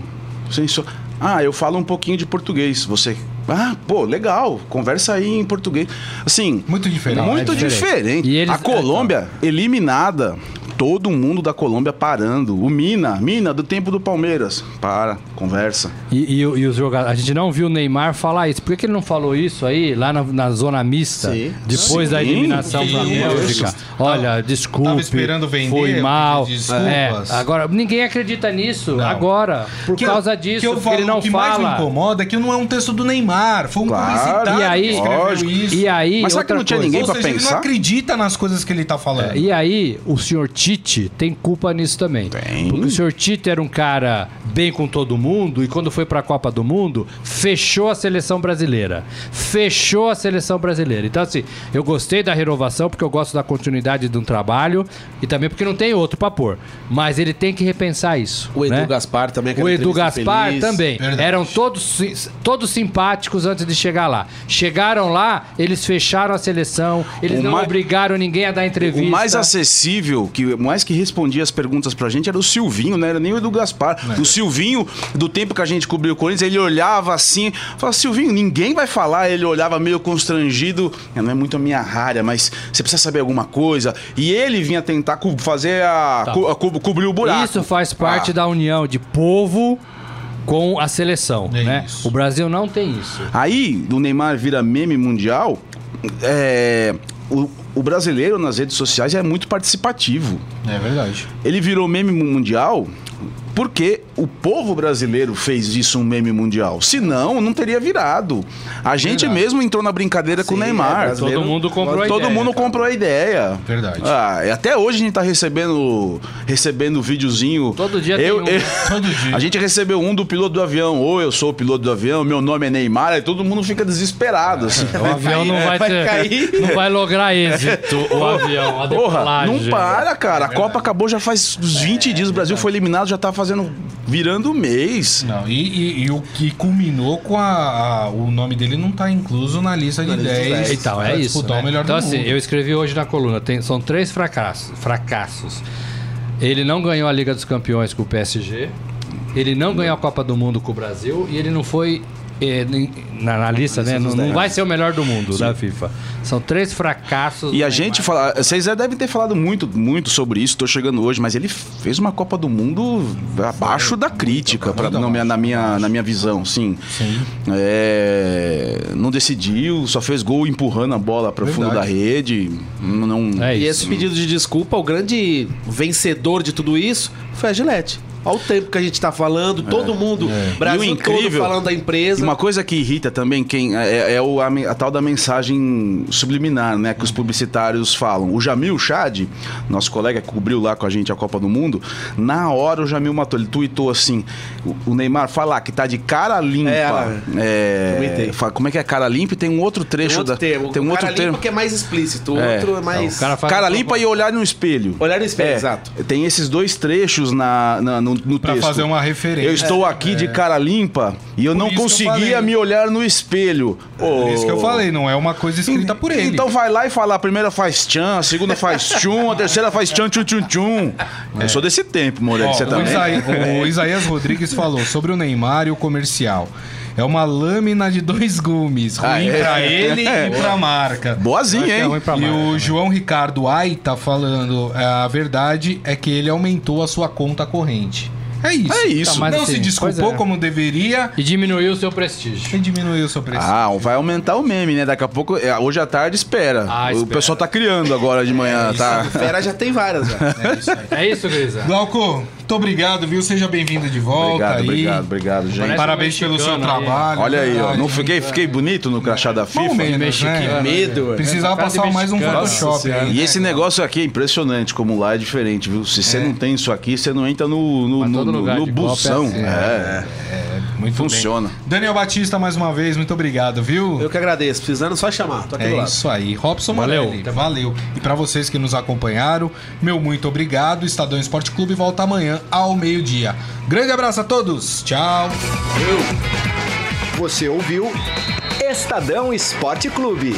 Sim, sou. Ah, eu falo um pouquinho de português. Você Ah, pô, legal. Conversa aí em português. Assim, Muito diferente. muito é diferente. diferente. E eles- A Colômbia eliminada. Todo mundo da Colômbia parando. O Mina, Mina do tempo do Palmeiras. Para, conversa. E, e e os jogadores. A gente não viu o Neymar falar isso. Por que, que ele não falou isso aí, lá na, na zona mista, Sim. depois da Sim. eliminação pra Isso. Bélgica? Olha, desculpe. Tava esperando vender, Foi mal. É, agora, ninguém acredita nisso. Não. Agora, por Que eu- causa disso, que eu falo, ele não o que mais me fala. incomoda é que não é um texto do Neymar, foi um Claro. publicitário E aí, que escreveu lógico. isso. E aí, Mas será que não tinha coisa. ninguém pra seja, ele pensar? não acredita nas coisas que ele tá falando. É, E aí, o senhor Tite tem culpa nisso também. Tem. Porque o senhor Tite era um cara bem com todo mundo e quando foi pra Copa do Mundo, fechou a seleção brasileira. Fechou a seleção brasileira. Então, assim, eu gostei da renovação porque eu gosto da continuidade de um trabalho e também porque não tem outro pra pôr. Mas ele tem que repensar isso. O Edu né? Gaspar também. O Edu Gaspar feliz. também. Verdade. Eram todos, todos simpáticos antes de chegar lá. Chegaram lá, eles fecharam a seleção, eles O não mais- obrigaram ninguém a dar entrevista. O mais acessível, que mais que respondia as perguntas pra gente, era o Silvinho, não era nem o Edu Gaspar. É. O Silvinho, do tempo que a gente cobriu o Corinthians, ele olhava assim, falava, Silvinho, ninguém vai falar. Ele olhava meio constrangido. "É, Não é muito a minha área, mas você precisa saber alguma coisa. E ele vinha tentar co- fazer a. co- a co- cobrir o buraco. Isso faz parte Ah. da união de povo com a seleção, É né? isso. O Brasil não tem isso. Aí, do Neymar vira meme mundial, é, o, o brasileiro nas redes sociais é muito participativo. É verdade. Ele virou meme mundial porque o povo brasileiro fez disso um meme mundial. Senão, não teria virado. A gente mesmo entrou na brincadeira com o Neymar. é, Todo mundo comprou a Todo ideia, mundo cara. comprou a ideia. Verdade. Ah, e até hoje a gente tá recebendo recebendo videozinho. Todo dia eu, tem um. eu- Todo dia. A gente recebeu um do piloto do avião. Ou eu sou o piloto do avião, meu nome é Neymar. Aí todo mundo fica desesperado. Assim. O avião não vai, vai ter. cair. Não vai lograr êxito o avião, a Porra, não para, cara. A Copa acabou já faz uns 20 dias. O Brasil foi eliminado, já tá fazendo. Virando mês. Não, e, e- e o que culminou com a, a- O nome dele não tá incluso na lista de 10. Então, pra é isso. né? o melhor então, do assim, mundo. eu escrevi hoje na coluna: tem, são três fracassos, fracassos. Ele não ganhou a Liga dos Campeões com o PSG, ele não ganhou a Copa do Mundo com o Brasil e ele não foi. Nem- na, na lista, né? Não, não vai ser o melhor do mundo da FIFA. São três fracassos. E a do gente fala, vocês já devem ter falado muito, muito sobre isso, tô chegando hoje, mas ele fez uma Copa do Mundo abaixo da crítica, pra, na, minha, abaixo, na, minha, na minha visão, sim. Sim. É, não decidiu, só fez gol empurrando a bola para o fundo da rede. Não, É E esse pedido de desculpa, o grande vencedor de tudo isso foi a Gillette. Olha o tempo que a gente tá falando, todo mundo, Brasil E o incrível- todo falando da empresa. uma coisa que irrita também quem é, é o, a, a tal da mensagem subliminar, né? Que os publicitários falam. O Jamil Chad, nosso colega que cobriu lá com a gente a Copa do Mundo, na hora o Jamil matou. Ele tweetou assim: o, o Neymar falar que tá de cara limpa. É, é, comentei. fa- como é que é cara limpa? E tem um outro Tem trecho outro da. termo. Tem um outro cara termo. que é mais explícito, o É. outro é mais... o cara Cara limpa e olhar no espelho. Olhar no espelho, É, exato. Tem esses dois trechos na, na- no, no Pra texto. fazer uma referência. Eu estou aqui de cara limpa e eu não que eu conseguia falei. me olhar no espelho. Por isso que eu falei, não é uma coisa escrita por ele. Então vai lá e fala, a primeira faz tchan, a segunda faz tchum, a terceira faz tchan, tchum, tchum, tchum. Eu sou desse tempo, Moreira, Ó, você o, também? Isaí- o Isaías Rodrigues falou sobre o Neymar e o comercial. É uma lâmina de dois gumes, ruim Ah, é? pra ele e pra marca. Boazinha, É hein? ruim pra E marca, o né? João Ricardo Ai tá falando, é, a verdade é que ele aumentou a sua conta corrente. É isso. É isso. Tá, mas Não assim, se desculpou é. como deveria E diminuiu o seu prestígio. e diminuiu o seu preço. Ah, vai aumentar o meme, né? Daqui a pouco, é, hoje à tarde, espera. Ah, o espera. pessoal tá criando agora de manhã, tá? Fera já tem várias, já. É isso, Grisa? Glauco, muito obrigado, viu? Seja bem-vindo de volta Obrigado, aí. obrigado, obrigado, gente. Parece Parabéns um pelo seu trabalho. Olha aí, ó. Não fiquei, fiquei bonito no crachá da FIFA? menos, mexicano, né? medo, ué. Precisava Cara de passar mais um. Photoshop aí. E né, esse cara? negócio aqui é impressionante, como lá é diferente, viu? Se você não tem isso aqui, você não entra no, no, no, no- no é bução. assim, É, Muito funciona. bem. Daniel Batista, mais uma vez, muito obrigado, viu? Eu que agradeço. Precisando, só chamar. Tô aqui do É lado. isso aí. Robson Valeu. Morelli, valeu. E pra vocês que nos acompanharam, meu muito obrigado. Estadão Esporte Clube volta amanhã ao meio-dia. Grande abraço a todos. Tchau. Você ouviu Estadão Esporte Clube.